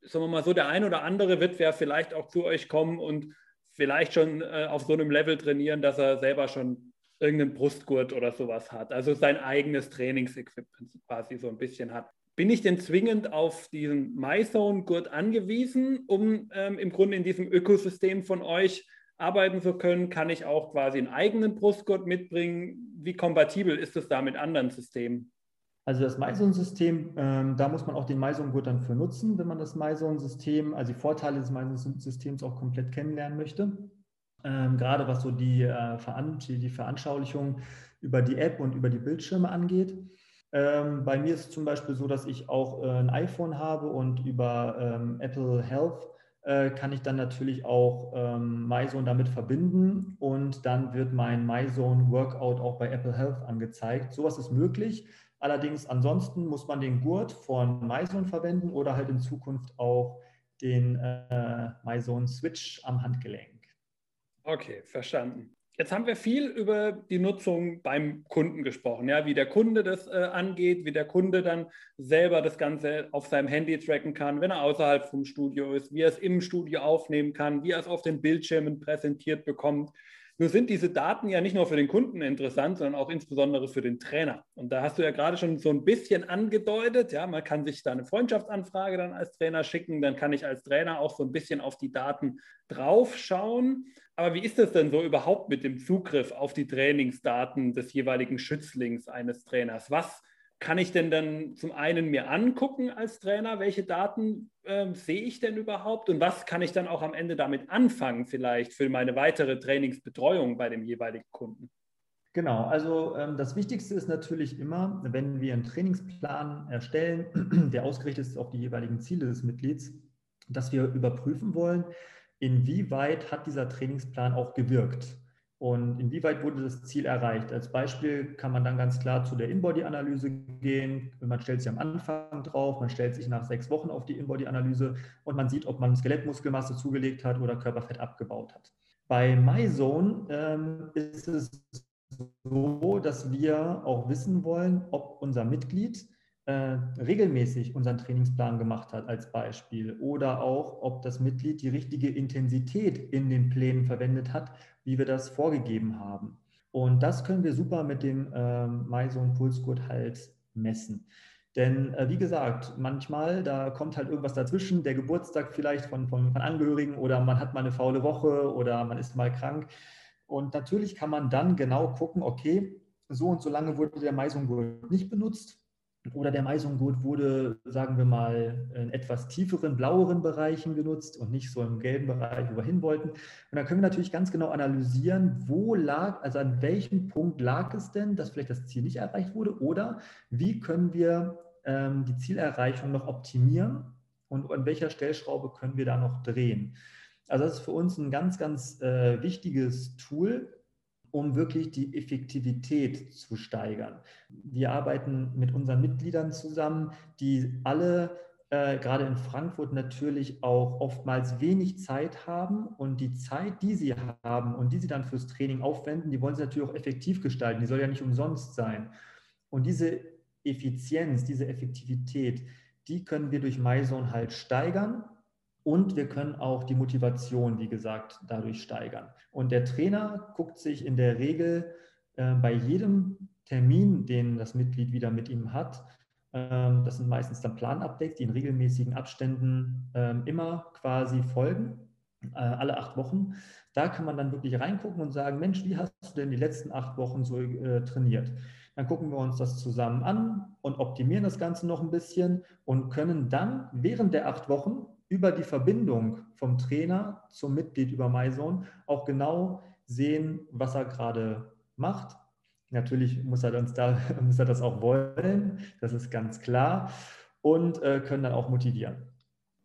sagen wir mal so, der ein oder andere wird ja vielleicht auch zu euch kommen und vielleicht schon äh, auf so einem Level trainieren, dass er selber schon irgendeinen Brustgurt oder sowas hat, also sein eigenes Trainingsequipment quasi so ein bisschen hat. Bin ich denn zwingend auf diesen MyZone-Gurt angewiesen, um ähm, im Grunde in diesem Ökosystem von euch arbeiten zu können? Kann ich auch quasi einen eigenen Brustgurt mitbringen? Wie kompatibel ist es da mit anderen Systemen? Also das MyZone-System, ähm, da muss man auch den MyZone-Gurt dann für nutzen, wenn man das MyZone-System, also die Vorteile des MyZone-Systems auch komplett kennenlernen möchte ähm, gerade was so die, äh, Veran die Veranschaulichung über die App und über die Bildschirme angeht. Ähm, bei mir ist es zum Beispiel so, dass ich auch äh, ein iPhone habe und über ähm, Apple Health äh, kann ich dann natürlich auch ähm, MyZone damit verbinden und dann wird mein MyZone Workout auch bei Apple Health angezeigt. Sowas ist möglich. Allerdings ansonsten muss man den Gurt von MyZone verwenden oder halt in Zukunft auch den äh, MyZone Switch am Handgelenk. Okay, verstanden. Jetzt haben wir viel über die Nutzung beim Kunden gesprochen, ja, wie der Kunde das äh, angeht, wie der Kunde dann selber das Ganze auf seinem Handy tracken kann, wenn er außerhalb vom Studio ist, wie er es im Studio aufnehmen kann, wie er es auf den Bildschirmen präsentiert bekommt. Nur sind diese Daten ja nicht nur für den Kunden interessant, sondern auch insbesondere für den Trainer. Und da hast du ja gerade schon so ein bisschen angedeutet, ja, man kann sich da eine Freundschaftsanfrage dann als Trainer schicken, dann kann ich als Trainer auch so ein bisschen auf die Daten draufschauen. Aber wie ist es denn so überhaupt mit dem Zugriff auf die Trainingsdaten des jeweiligen Schützlings eines Trainers? Was kann ich denn dann zum einen mir angucken als Trainer, welche Daten äh, sehe ich denn überhaupt und was kann ich dann auch am Ende damit anfangen, vielleicht für meine weitere Trainingsbetreuung bei dem jeweiligen Kunden? Genau, also ähm, das Wichtigste ist natürlich immer, wenn wir einen Trainingsplan erstellen, der ausgerichtet ist auf die jeweiligen Ziele des Mitglieds, dass wir überprüfen wollen, inwieweit hat dieser Trainingsplan auch gewirkt. Und inwieweit wurde das Ziel erreicht? Als Beispiel kann man dann ganz klar zu der In-Body-Analyse gehen. Man stellt sich am Anfang drauf, man stellt sich nach sechs Wochen auf die In-Body-Analyse und man sieht, ob man Skelettmuskelmasse zugelegt hat oder Körperfett abgebaut hat. Bei MyZone ähm, ist es so, dass wir auch wissen wollen, ob unser Mitglied äh, regelmäßig unseren Trainingsplan gemacht hat als Beispiel oder auch, ob das Mitglied die richtige Intensität in den Plänen verwendet hat, wie wir das vorgegeben haben. Und das können wir super mit dem ähm, MyZone Pulsgurt halt messen. Denn äh, wie gesagt, manchmal, da kommt halt irgendwas dazwischen, der Geburtstag vielleicht von, von, von Angehörigen oder man hat mal eine faule Woche oder man ist mal krank. Und natürlich kann man dann genau gucken, okay, so und so lange wurde der MyZone-Gurt nicht benutzt oder der Meisungurt wurde, sagen wir mal, in etwas tieferen, blaueren Bereichen genutzt und nicht so im gelben Bereich, wo wir hin wollten. Und dann können wir natürlich ganz genau analysieren, wo lag, also an welchem Punkt lag es denn, dass vielleicht das Ziel nicht erreicht wurde oder wie können wir ähm, die Zielerreichung noch optimieren und an welcher Stellschraube können wir da noch drehen. Also das ist für uns ein ganz, ganz äh, wichtiges Tool, um wirklich die Effektivität zu steigern. Wir arbeiten mit unseren Mitgliedern zusammen, die alle äh, gerade in Frankfurt natürlich auch oftmals wenig Zeit haben und die Zeit, die sie haben und die sie dann fürs Training aufwenden, die wollen sie natürlich auch effektiv gestalten. Die soll ja nicht umsonst sein. Und diese Effizienz, diese Effektivität, die können wir durch MyZone halt steigern und wir können auch die Motivation, wie gesagt, dadurch steigern. Und der Trainer guckt sich in der Regel äh, bei jedem Termin, den das Mitglied wieder mit ihm hat, ähm, das sind meistens dann Planupdates, die in regelmäßigen Abständen ähm, immer quasi folgen, äh, alle acht Wochen. Da kann man dann wirklich reingucken und sagen, Mensch, wie hast du denn die letzten acht Wochen so äh, trainiert? Dann gucken wir uns das zusammen an und optimieren das Ganze noch ein bisschen und können dann während der acht Wochen über die Verbindung vom Trainer zum Mitglied über MyZone auch genau sehen, was er gerade macht. Natürlich muss er, uns da, muss er das auch wollen, das ist ganz klar, und äh, können dann auch motivieren.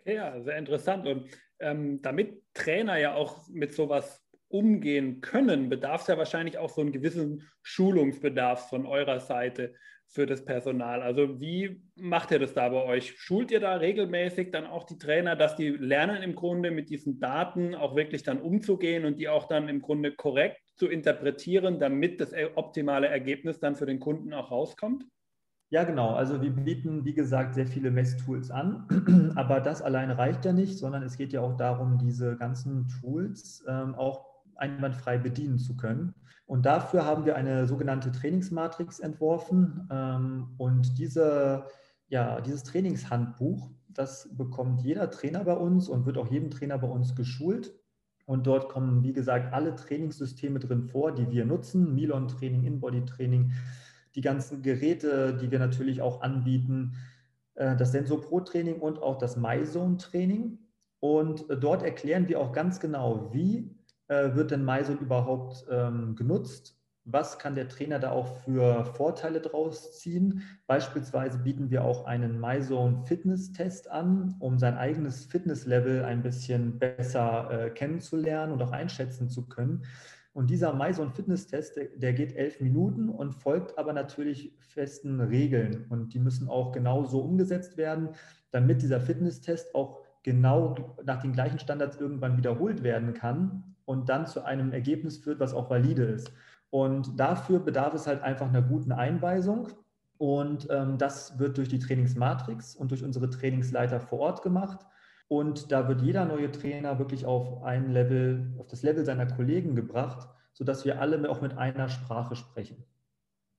Okay, ja, sehr interessant. Und ähm, damit Trainer ja auch mit sowas umgehen können, bedarf es ja wahrscheinlich auch so einen gewissen Schulungsbedarf von eurer Seite für das Personal. Also wie macht ihr das da bei euch? Schult ihr da regelmäßig dann auch die Trainer, dass die lernen im Grunde mit diesen Daten auch wirklich dann umzugehen und die auch dann im Grunde korrekt zu interpretieren, damit das optimale Ergebnis dann für den Kunden auch rauskommt? Ja, genau. Also wir bieten, wie gesagt, sehr viele Messtools an, aber das alleine reicht ja nicht, sondern es geht ja auch darum, diese ganzen Tools ähm, auch einwandfrei bedienen zu können. Und dafür haben wir eine sogenannte Trainingsmatrix entworfen. Ähm, und diese, ja, dieses Trainingshandbuch, das bekommt jeder Trainer bei uns und wird auch jedem Trainer bei uns geschult. Und dort kommen, wie gesagt, alle Trainingssysteme drin vor, die wir nutzen. Milon-Training, In-Body-Training, die ganzen Geräte, die wir natürlich auch anbieten, äh, das Sensor Pro-Training und auch das MyZone-Training. Und äh, dort erklären wir auch ganz genau, wie äh, wird denn MyZone überhaupt ähm, genutzt? Was kann der Trainer da auch für Vorteile draus ziehen? Beispielsweise bieten wir auch einen MyZone Fitness-Test an, um sein eigenes Fitnesslevel ein bisschen besser äh, kennenzulernen und auch einschätzen zu können. Und dieser MyZone Fitness-Test, der, der, geht elf Minuten und folgt aber natürlich festen Regeln. Und die müssen auch genau so umgesetzt werden, damit dieser Fitness-Test auch genau nach den gleichen Standards irgendwann wiederholt werden kann und dann zu einem Ergebnis führt, was auch valide ist. Und dafür bedarf es halt einfach einer guten Einweisung. Und ähm, das wird durch die Trainingsmatrix und durch unsere Trainingsleiter vor Ort gemacht. Und da wird jeder neue Trainer wirklich auf ein Level, auf das Level seiner Kollegen gebracht, sodass wir alle auch mit einer Sprache sprechen.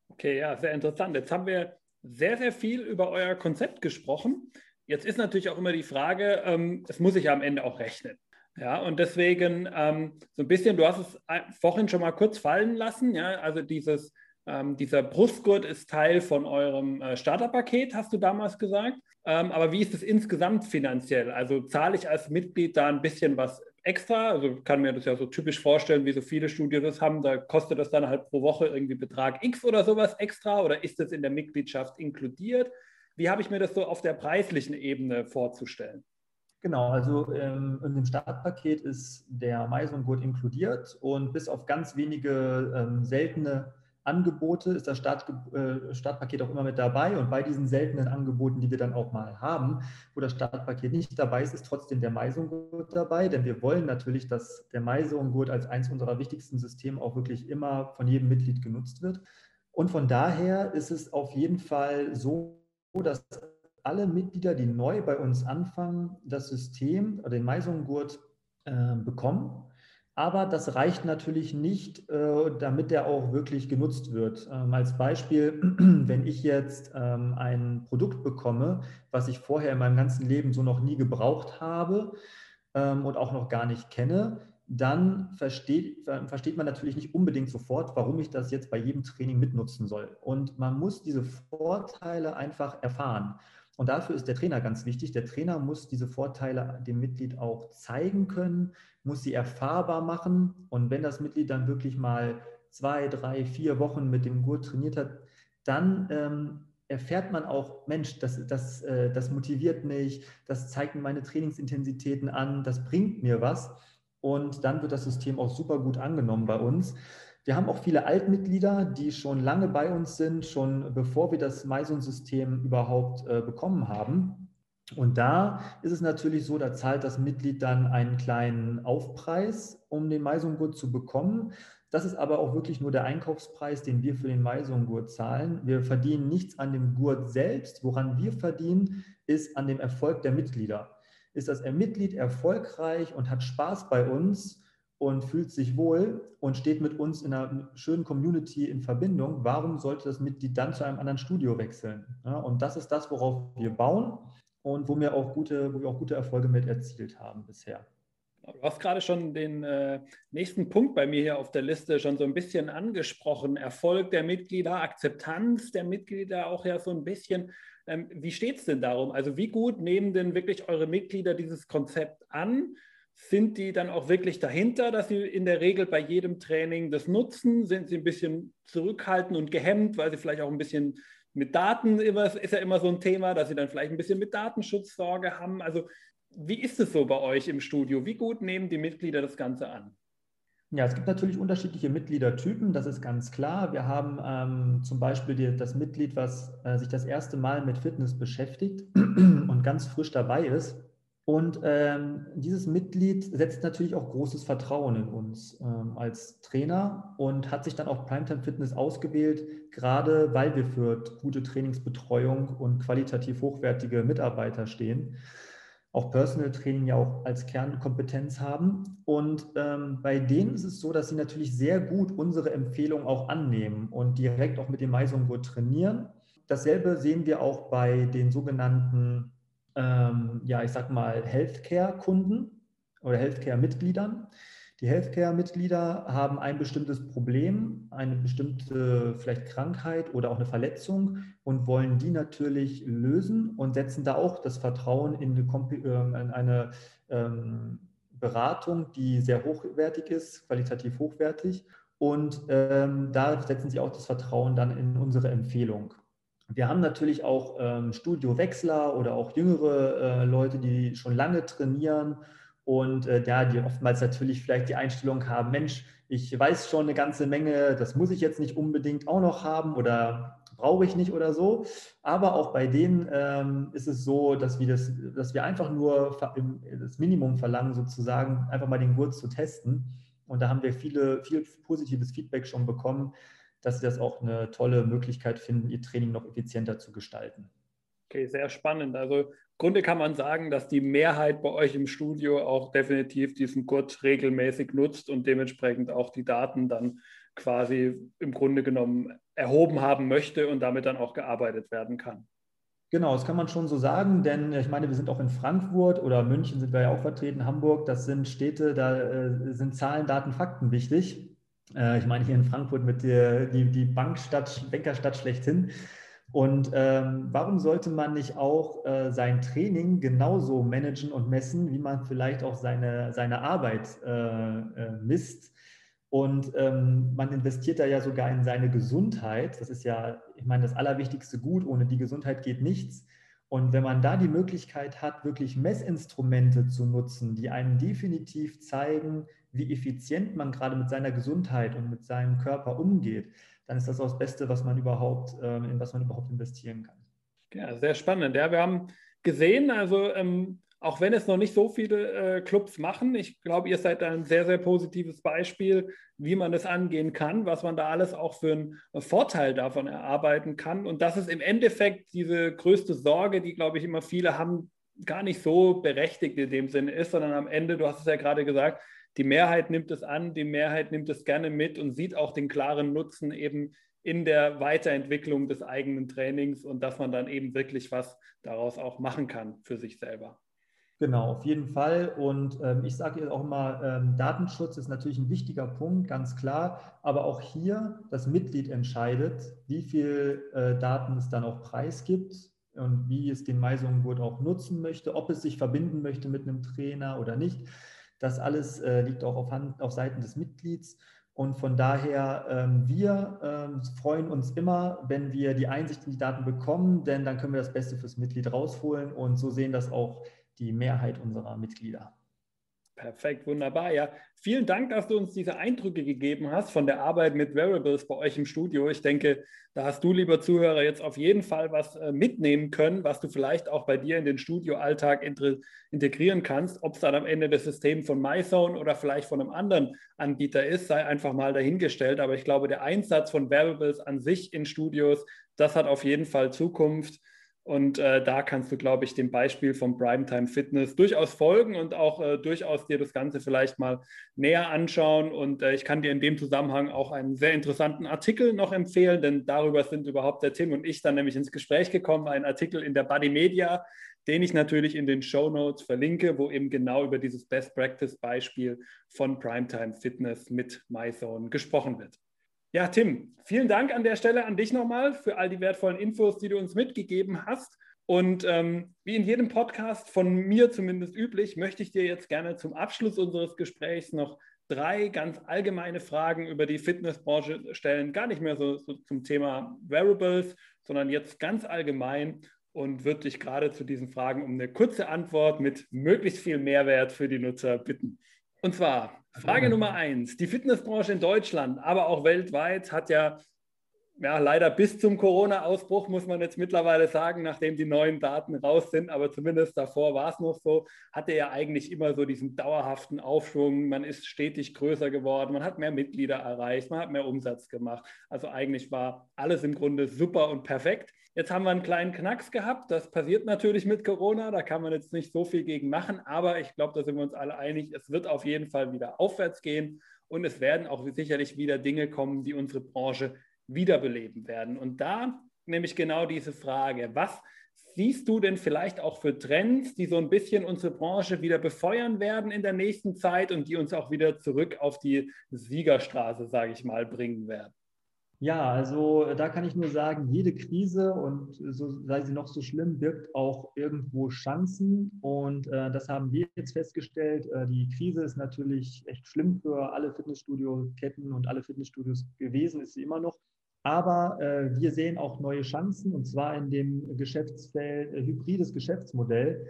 Okay, ja, sehr interessant. Jetzt haben wir sehr, sehr viel über euer Konzept gesprochen. Jetzt ist natürlich auch immer die Frage, ähm, es muss sich ja am Ende auch rechnen. Ja, und deswegen ähm, so ein bisschen, du hast es vorhin schon mal kurz fallen lassen, ja, also dieses, ähm, dieser Brustgurt ist Teil von eurem äh, Starterpaket, hast du damals gesagt. Ähm, aber wie ist es insgesamt finanziell? Also zahle ich als Mitglied da ein bisschen was extra? Also kann mir das ja so typisch vorstellen, wie so viele Studios das haben. Da kostet das dann halt pro Woche irgendwie Betrag X oder sowas extra oder ist das in der Mitgliedschaft inkludiert? Wie habe ich mir das so auf der preislichen Ebene vorzustellen? Genau, also ähm, in dem Startpaket ist der Maisongurt inkludiert und bis auf ganz wenige ähm, seltene Angebote ist das Start, äh, Startpaket auch immer mit dabei. Und bei diesen seltenen Angeboten, die wir dann auch mal haben, wo das Startpaket nicht dabei ist, ist trotzdem der Maisongurt dabei. Denn wir wollen natürlich, dass der Maisongurt als eines unserer wichtigsten Systeme auch wirklich immer von jedem Mitglied genutzt wird. Und von daher ist es auf jeden Fall so, dass alle Mitglieder, die neu bei uns anfangen, das System, den Meisungen-Gurt äh, bekommen. Aber das reicht natürlich nicht, äh, damit der auch wirklich genutzt wird. Ähm, als Beispiel, wenn ich jetzt ähm, ein Produkt bekomme, was ich vorher in meinem ganzen Leben so noch nie gebraucht habe ähm, und auch noch gar nicht kenne, dann versteht, versteht man natürlich nicht unbedingt sofort, warum ich das jetzt bei jedem Training mitnutzen soll. Und man muss diese Vorteile einfach erfahren. Und dafür ist der Trainer ganz wichtig. Der Trainer muss diese Vorteile dem Mitglied auch zeigen können, muss sie erfahrbar machen. Und wenn das Mitglied dann wirklich mal zwei, drei, vier Wochen mit dem Gurt trainiert hat, dann ähm, erfährt man auch, Mensch, das, das, äh, das motiviert mich, das zeigt meine Trainingsintensitäten an, das bringt mir was. Und dann wird das System auch super gut angenommen bei uns. Wir haben auch viele Altmitglieder, die schon lange bei uns sind, schon bevor wir das Meison-System überhaupt äh, bekommen haben. Und da ist es natürlich so, da zahlt das Mitglied dann einen kleinen Aufpreis, um den Meisungurt zu bekommen. Das ist aber auch wirklich nur der Einkaufspreis, den wir für den Maisongurt zahlen. Wir verdienen nichts an dem Gurt selbst. Woran wir verdienen, ist an dem Erfolg der Mitglieder. Ist das Mitglied erfolgreich und hat Spaß bei uns und fühlt sich wohl und steht mit uns in einer schönen Community in Verbindung, warum sollte das Mitglied dann zu einem anderen Studio wechseln? Ja, und das ist das, worauf wir bauen und wo wir auch gute, wo wir auch gute Erfolge mit erzielt haben bisher. Du hast gerade schon den äh, nächsten Punkt bei mir hier auf der Liste schon so ein bisschen angesprochen. Erfolg der Mitglieder, Akzeptanz der Mitglieder auch ja so ein bisschen. Ähm, wie steht es denn darum? Also wie gut nehmen denn wirklich eure Mitglieder dieses Konzept an? Sind die dann auch wirklich dahinter, dass sie in der Regel bei jedem Training das nutzen? Sind sie ein bisschen zurückhaltend und gehemmt, weil sie vielleicht auch ein bisschen mit Daten immer, ist ja immer so ein Thema, dass sie dann vielleicht ein bisschen mit Datenschutzsorge haben. Also wie ist es so bei euch im Studio? Wie gut nehmen die Mitglieder das Ganze an? Ja, es gibt natürlich unterschiedliche Mitgliedertypen, das ist ganz klar. Wir haben ähm, zum Beispiel die, das Mitglied, was äh, sich das erste Mal mit Fitness beschäftigt und ganz frisch dabei ist. Und ähm, dieses Mitglied setzt natürlich auch großes Vertrauen in uns ähm, als Trainer und hat sich dann auch Primetime Fitness ausgewählt, gerade weil wir für gute Trainingsbetreuung und qualitativ hochwertige Mitarbeiter stehen auch Personal Training ja auch als Kernkompetenz haben. Und ähm, bei denen ist es so, dass sie natürlich sehr gut unsere Empfehlung auch annehmen und direkt auch mit dem Maisongurt trainieren. Dasselbe sehen wir auch bei den sogenannten, ähm, ja, ich sag mal, Healthcare-Kunden oder Healthcare-Mitgliedern. Die Healthcare-Mitglieder haben ein bestimmtes Problem, eine bestimmte vielleicht Krankheit oder auch eine Verletzung und wollen die natürlich lösen und setzen da auch das Vertrauen in eine, ähm, in eine ähm, Beratung, die sehr hochwertig ist, qualitativ hochwertig. Und ähm, da setzen sie auch das Vertrauen dann in unsere Empfehlung. Wir haben natürlich auch ähm, Studiowechsler oder auch jüngere äh, Leute, die schon lange trainieren und äh, die oftmals natürlich vielleicht die Einstellung haben, Mensch, ich weiß schon eine ganze Menge, das muss ich jetzt nicht unbedingt auch noch haben oder brauche ich nicht oder so. Aber auch bei denen ähm, ist es so, dass wir, das, dass wir einfach nur das Minimum verlangen, sozusagen einfach mal den Gurt zu testen. Und da haben wir viele, viel positives Feedback schon bekommen, dass sie das auch eine tolle Möglichkeit finden, ihr Training noch effizienter zu gestalten. Okay, sehr spannend. Also Grunde kann man sagen, dass die Mehrheit bei euch im Studio auch definitiv diesen Gurt regelmäßig nutzt und dementsprechend auch die Daten dann quasi im Grunde genommen erhoben haben möchte und damit dann auch gearbeitet werden kann. Genau, das kann man schon so sagen, denn ich meine, wir sind auch in Frankfurt oder München sind wir ja auch vertreten, Hamburg, das sind Städte, da äh, sind Zahlen, Daten, Fakten wichtig. Äh, ich meine, hier in Frankfurt mit der die, die Bankstadt, Bankerstadt schlechthin. Und ähm, warum sollte man nicht auch äh, sein Training genauso managen und messen, wie man vielleicht auch seine, seine Arbeit äh, äh, misst? Und ähm, man investiert da ja sogar in seine Gesundheit. Das ist ja, ich meine, das allerwichtigste Gut. Ohne die Gesundheit geht nichts. Und wenn man da die Möglichkeit hat, wirklich Messinstrumente zu nutzen, die einem definitiv zeigen, wie effizient man gerade mit seiner Gesundheit und mit seinem Körper umgeht, dann ist das auch das Beste, was man überhaupt, ähm, in was man überhaupt investieren kann. Ja, sehr spannend. Ja, wir haben gesehen, also ähm, auch wenn es noch nicht so viele äh, Clubs machen, ich glaube, ihr seid ein sehr, sehr positives Beispiel, wie man das angehen kann, was man da alles auch für einen Vorteil davon erarbeiten kann. Und das ist im Endeffekt diese größte Sorge, die, glaube ich, immer viele haben, gar nicht so berechtigt in dem Sinne ist, sondern am Ende, du hast es ja gerade gesagt, die Mehrheit nimmt es an, die Mehrheit nimmt es gerne mit und sieht auch den klaren Nutzen eben in der Weiterentwicklung des eigenen Trainings und dass man dann eben wirklich was daraus auch machen kann für sich selber. Genau, auf jeden Fall. Und ähm, ich sage jetzt auch immer, ähm, Datenschutz ist natürlich ein wichtiger Punkt, ganz klar. Aber auch hier das Mitglied entscheidet, wie viel äh, Daten es dann auch preisgibt und wie es den Meisungen auch nutzen möchte, ob es sich verbinden möchte mit einem Trainer oder nicht. Das alles äh, liegt auch auf, Hand, auf Seiten des Mitglieds. Und von daher, ähm, wir ähm, freuen uns immer, wenn wir die Einsicht in die Daten bekommen, denn dann können wir das Beste fürs Mitglied rausholen und so sehen das auch die Mehrheit unserer Mitglieder. Perfekt, wunderbar. Ja, vielen Dank, dass du uns diese Eindrücke gegeben hast von der Arbeit mit Variables bei euch im Studio. Ich denke, da hast du, lieber Zuhörer, jetzt auf jeden Fall was äh, mitnehmen können, was du vielleicht auch bei dir in den Studioalltag integrieren kannst. Ob es dann am Ende das System von MyZone oder vielleicht von einem anderen Anbieter ist, sei einfach mal dahingestellt. Aber ich glaube, der Einsatz von Variables an sich in Studios, das hat auf jeden Fall Zukunft. Und äh, da kannst du, glaube ich, dem Beispiel vom Primetime Fitness durchaus folgen und auch äh, durchaus dir das Ganze vielleicht mal näher anschauen. Und äh, ich kann dir in dem Zusammenhang auch einen sehr interessanten Artikel noch empfehlen, denn darüber sind überhaupt der Tim und ich dann nämlich ins Gespräch gekommen. Ein Artikel in der Body Media, den ich natürlich in den Show Notes verlinke, wo eben genau über dieses Best Practice Beispiel von Primetime Fitness mit MyZone gesprochen wird. Ja, Tim, vielen Dank an der Stelle an dich nochmal für all die wertvollen Infos, die du uns mitgegeben hast. Und ähm, wie in jedem Podcast, von mir zumindest üblich, möchte ich dir jetzt gerne zum Abschluss unseres Gesprächs noch drei ganz allgemeine Fragen über die Fitnessbranche stellen. Gar nicht mehr so, so zum Thema Wearables, sondern jetzt ganz allgemein und würde dich gerade zu diesen Fragen um eine kurze Antwort mit möglichst viel Mehrwert für die Nutzer bitten. Und zwar Frage Nummer eins. Die Fitnessbranche in Deutschland, aber auch weltweit hat ja, ja leider bis zum Corona-Ausbruch, muss man jetzt mittlerweile sagen, nachdem die neuen Daten raus sind, aber zumindest davor war es noch so, hatte ja eigentlich immer so diesen dauerhaften Aufschwung. Man ist stetig größer geworden, man hat mehr Mitglieder erreicht, man hat mehr Umsatz gemacht. Also eigentlich war alles im Grunde super und perfekt. Jetzt haben wir einen kleinen Knacks gehabt. Das passiert natürlich mit Corona. Da kann man jetzt nicht so viel gegen machen. Aber ich glaube, da sind wir uns alle einig. Es wird auf jeden Fall wieder aufwärts gehen. Und es werden auch sicherlich wieder Dinge kommen, die unsere Branche wiederbeleben werden. Und da nämlich genau diese Frage, was siehst du denn vielleicht auch für Trends, die so ein bisschen unsere Branche wieder befeuern werden in der nächsten Zeit und die uns auch wieder zurück auf die Siegerstraße, sage ich mal, bringen werden? Ja, also äh, da kann ich nur sagen, jede Krise und so sei sie noch so schlimm, birgt auch irgendwo Chancen. Und äh, das haben wir jetzt festgestellt. Äh, die Krise ist natürlich echt schlimm für alle Fitnessstudio-Ketten und alle Fitnessstudios gewesen, ist sie immer noch. Aber äh, wir sehen auch neue Chancen und zwar in dem Geschäftsfeld äh, hybrides Geschäftsmodell.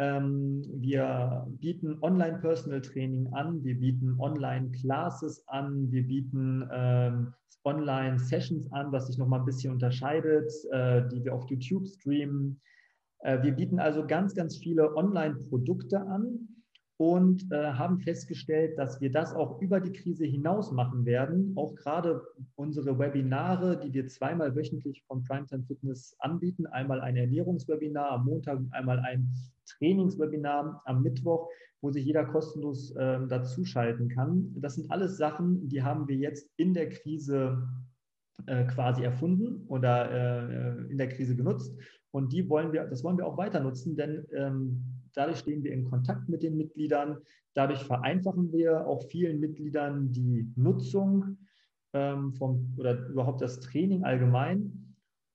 Ähm, wir bieten Online-Personal-Training an, wir bieten Online-Classes an, wir bieten ähm, Online-Sessions an, was sich nochmal ein bisschen unterscheidet, äh, die wir auf YouTube streamen. Äh, wir bieten also ganz, ganz viele Online-Produkte an und äh, haben festgestellt, dass wir das auch über die Krise hinaus machen werden. Auch gerade unsere Webinare, die wir zweimal wöchentlich von Primetime Fitness anbieten, einmal ein Ernährungswebinar am Montag und einmal ein Trainingswebinar am Mittwoch, wo sich jeder kostenlos äh, dazuschalten kann. Das sind alles Sachen, die haben wir jetzt in der Krise äh, quasi erfunden oder äh, in der Krise genutzt. Und die wollen wir, das wollen wir auch weiter nutzen, denn ähm, Dadurch stehen wir in Kontakt mit den Mitgliedern. Dadurch vereinfachen wir auch vielen Mitgliedern die Nutzung ähm, vom, oder überhaupt das Training allgemein.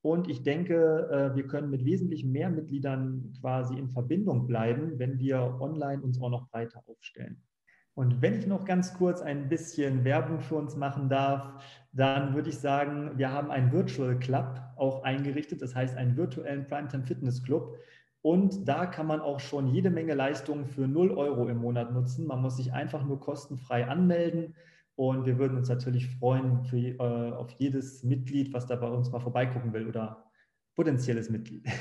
Und ich denke, äh, wir können mit wesentlich mehr Mitgliedern quasi in Verbindung bleiben, wenn wir online uns auch noch breiter aufstellen. Und wenn ich noch ganz kurz ein bisschen Werbung für uns machen darf, dann würde ich sagen, wir haben einen Virtual Club auch eingerichtet, das heißt einen virtuellen Primetime Fitness Club. Und da kann man auch schon jede Menge Leistungen für 0 Euro im Monat nutzen. Man muss sich einfach nur kostenfrei anmelden. Und wir würden uns natürlich freuen für, äh, auf jedes Mitglied, was da bei uns mal vorbeigucken will oder potenzielles Mitglied.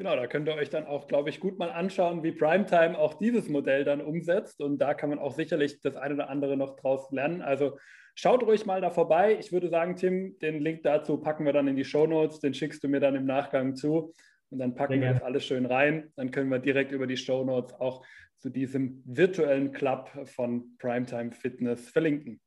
Genau, da könnt ihr euch dann auch, glaube ich, gut mal anschauen, wie Primetime auch dieses Modell dann umsetzt. Und da kann man auch sicherlich das eine oder andere noch draus lernen. Also schaut ruhig mal da vorbei. Ich würde sagen, Tim, den Link dazu packen wir dann in die Show Notes. Den schickst du mir dann im Nachgang zu. Und dann packen wir das alles schön rein. Dann können wir direkt über die Show Notes auch zu diesem virtuellen Club von Primetime Fitness verlinken.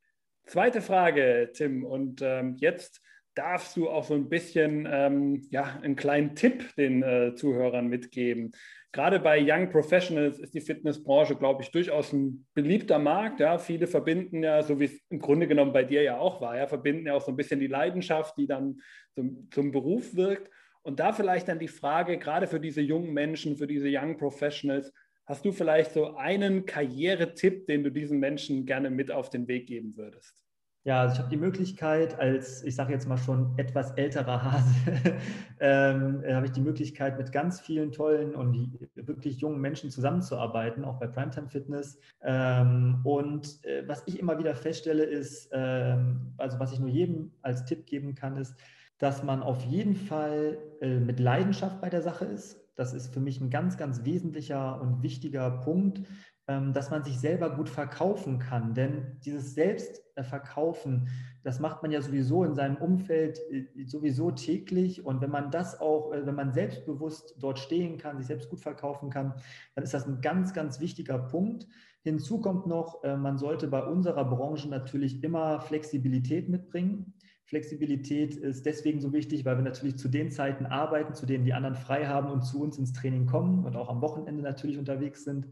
Zweite Frage, Tim. Und ähm, jetzt darfst du auch so ein bisschen ähm, ja, einen kleinen Tipp den äh, Zuhörern mitgeben. Gerade bei Young Professionals ist die Fitnessbranche, glaube ich, durchaus ein beliebter Markt. Ja. Viele verbinden ja, so wie es im Grunde genommen bei dir ja auch war, ja, verbinden ja auch so ein bisschen die Leidenschaft, die dann zum, zum Beruf wirkt. Und da vielleicht dann die Frage, gerade für diese jungen Menschen, für diese Young Professionals, hast du vielleicht so einen Karrieretipp, den du diesen Menschen gerne mit auf den Weg geben würdest? Ja, also ich habe die Möglichkeit, als ich sage jetzt mal schon etwas älterer Hase, ähm, habe ich die Möglichkeit, mit ganz vielen tollen und wirklich jungen Menschen zusammenzuarbeiten, auch bei Primetime Fitness. Ähm, und äh, was ich immer wieder feststelle, ist, ähm, also was ich nur jedem als Tipp geben kann, ist, dass man auf jeden Fall äh, mit Leidenschaft bei der Sache ist. Das ist für mich ein ganz, ganz wesentlicher und wichtiger Punkt, ähm, dass man sich selber gut verkaufen kann. Denn dieses Selbstverkaufen, das macht man ja sowieso in seinem Umfeld äh, sowieso täglich. Und wenn man das auch, äh, wenn man selbstbewusst dort stehen kann, sich selbst gut verkaufen kann, dann ist das ein ganz, ganz wichtiger Punkt. Hinzu kommt noch, äh, man sollte bei unserer Branche natürlich immer Flexibilität mitbringen. Flexibilität ist deswegen so wichtig, weil wir natürlich zu den Zeiten arbeiten, zu denen die anderen frei haben und zu uns ins Training kommen und auch am Wochenende natürlich unterwegs sind.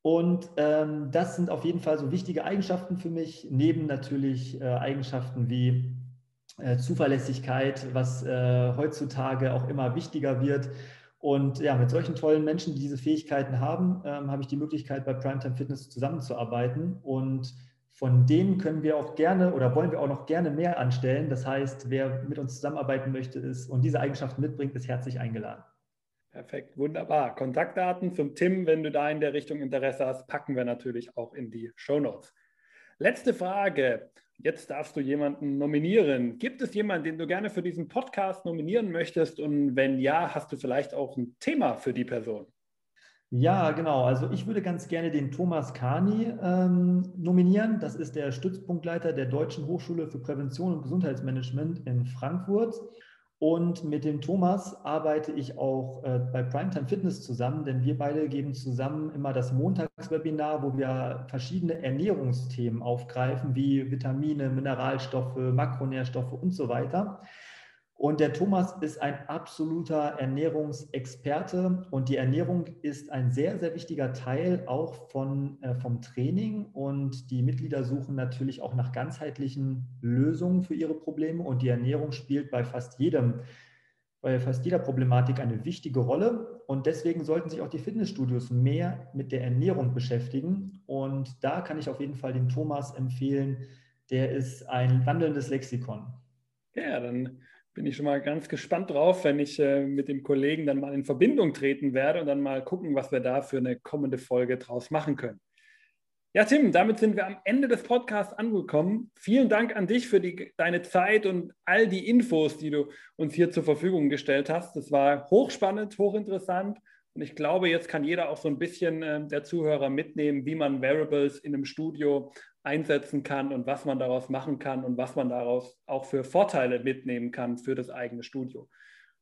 Und ähm, das sind auf jeden Fall so wichtige Eigenschaften für mich, neben natürlich äh, Eigenschaften wie äh, Zuverlässigkeit, was äh, heutzutage auch immer wichtiger wird. Und ja, mit solchen tollen Menschen, die diese Fähigkeiten haben, ähm, habe ich die Möglichkeit, bei Primetime Fitness zusammenzuarbeiten. Und von denen können wir auch gerne oder wollen wir auch noch gerne mehr anstellen. Das heißt, wer mit uns zusammenarbeiten möchte ist und diese Eigenschaften mitbringt, ist herzlich eingeladen. Perfekt, wunderbar. Kontaktdaten zum Tim, wenn du da in der Richtung Interesse hast, packen wir natürlich auch in die Show Notes. Letzte Frage. Jetzt darfst du jemanden nominieren. Gibt es jemanden, den du gerne für diesen Podcast nominieren möchtest? Und wenn ja, hast du vielleicht auch ein Thema für die Person? Ja, genau. Also ich würde ganz gerne den Thomas Kani ähm, nominieren. Das ist der Stützpunktleiter der Deutschen Hochschule für Prävention und Gesundheitsmanagement in Frankfurt. Und mit dem Thomas arbeite ich auch äh, bei Primetime Fitness zusammen, denn wir beide geben zusammen immer das Montagswebinar, wo wir verschiedene Ernährungsthemen aufgreifen, wie Vitamine, Mineralstoffe, Makronährstoffe und so weiter. Und der Thomas ist ein absoluter Ernährungsexperte. Und die Ernährung ist ein sehr, sehr wichtiger Teil auch von, äh, vom Training. Und die Mitglieder suchen natürlich auch nach ganzheitlichen Lösungen für ihre Probleme. Und die Ernährung spielt bei fast jedem, bei fast jeder Problematik eine wichtige Rolle. Und deswegen sollten sich auch die Fitnessstudios mehr mit der Ernährung beschäftigen. Und da kann ich auf jeden Fall den Thomas empfehlen, der ist ein wandelndes Lexikon. Ja, dann bin ich schon mal ganz gespannt drauf, wenn ich äh, mit dem Kollegen dann mal in Verbindung treten werde und dann mal gucken, was wir da für eine kommende Folge draus machen können. Ja, Tim, damit sind wir am Ende des Podcasts angekommen. Vielen Dank an dich für die, deine Zeit und all die Infos, die du uns hier zur Verfügung gestellt hast. Das war hochspannend, hochinteressant. Und ich glaube, jetzt kann jeder auch so ein bisschen äh, der Zuhörer mitnehmen, wie man Variables in einem Studio einsetzen kann und was man daraus machen kann und was man daraus auch für Vorteile mitnehmen kann für das eigene Studio.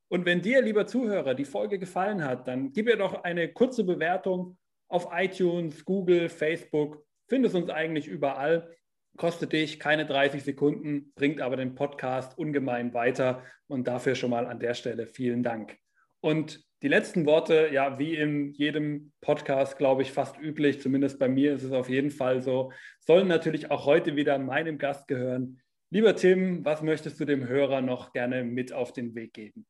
Und wenn dir, lieber Zuhörer, die Folge gefallen hat, dann gib mir doch eine kurze Bewertung auf iTunes, Google, Facebook. Findest uns eigentlich überall. Kostet dich keine 30 Sekunden, bringt aber den Podcast ungemein weiter. Und dafür schon mal an der Stelle vielen Dank. Und die letzten Worte, ja, wie in jedem Podcast, glaube ich, fast üblich, zumindest bei mir ist es auf jeden Fall so, sollen natürlich auch heute wieder meinem Gast gehören. Lieber Tim, was möchtest du dem Hörer noch gerne mit auf den Weg geben?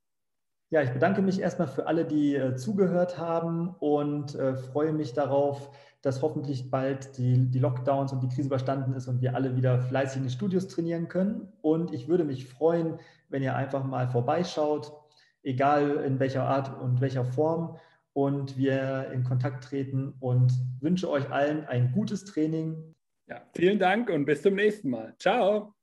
Ja, ich bedanke mich erstmal für alle, die äh, zugehört haben und äh, freue mich darauf, dass hoffentlich bald die, die Lockdowns und die Krise überstanden ist und wir alle wieder fleißig in den Studios trainieren können. Und ich würde mich freuen, wenn ihr einfach mal vorbeischaut, egal in welcher Art und welcher Form und wir in Kontakt treten und wünsche euch allen ein gutes Training. Ja, vielen Dank und bis zum nächsten Mal. Ciao.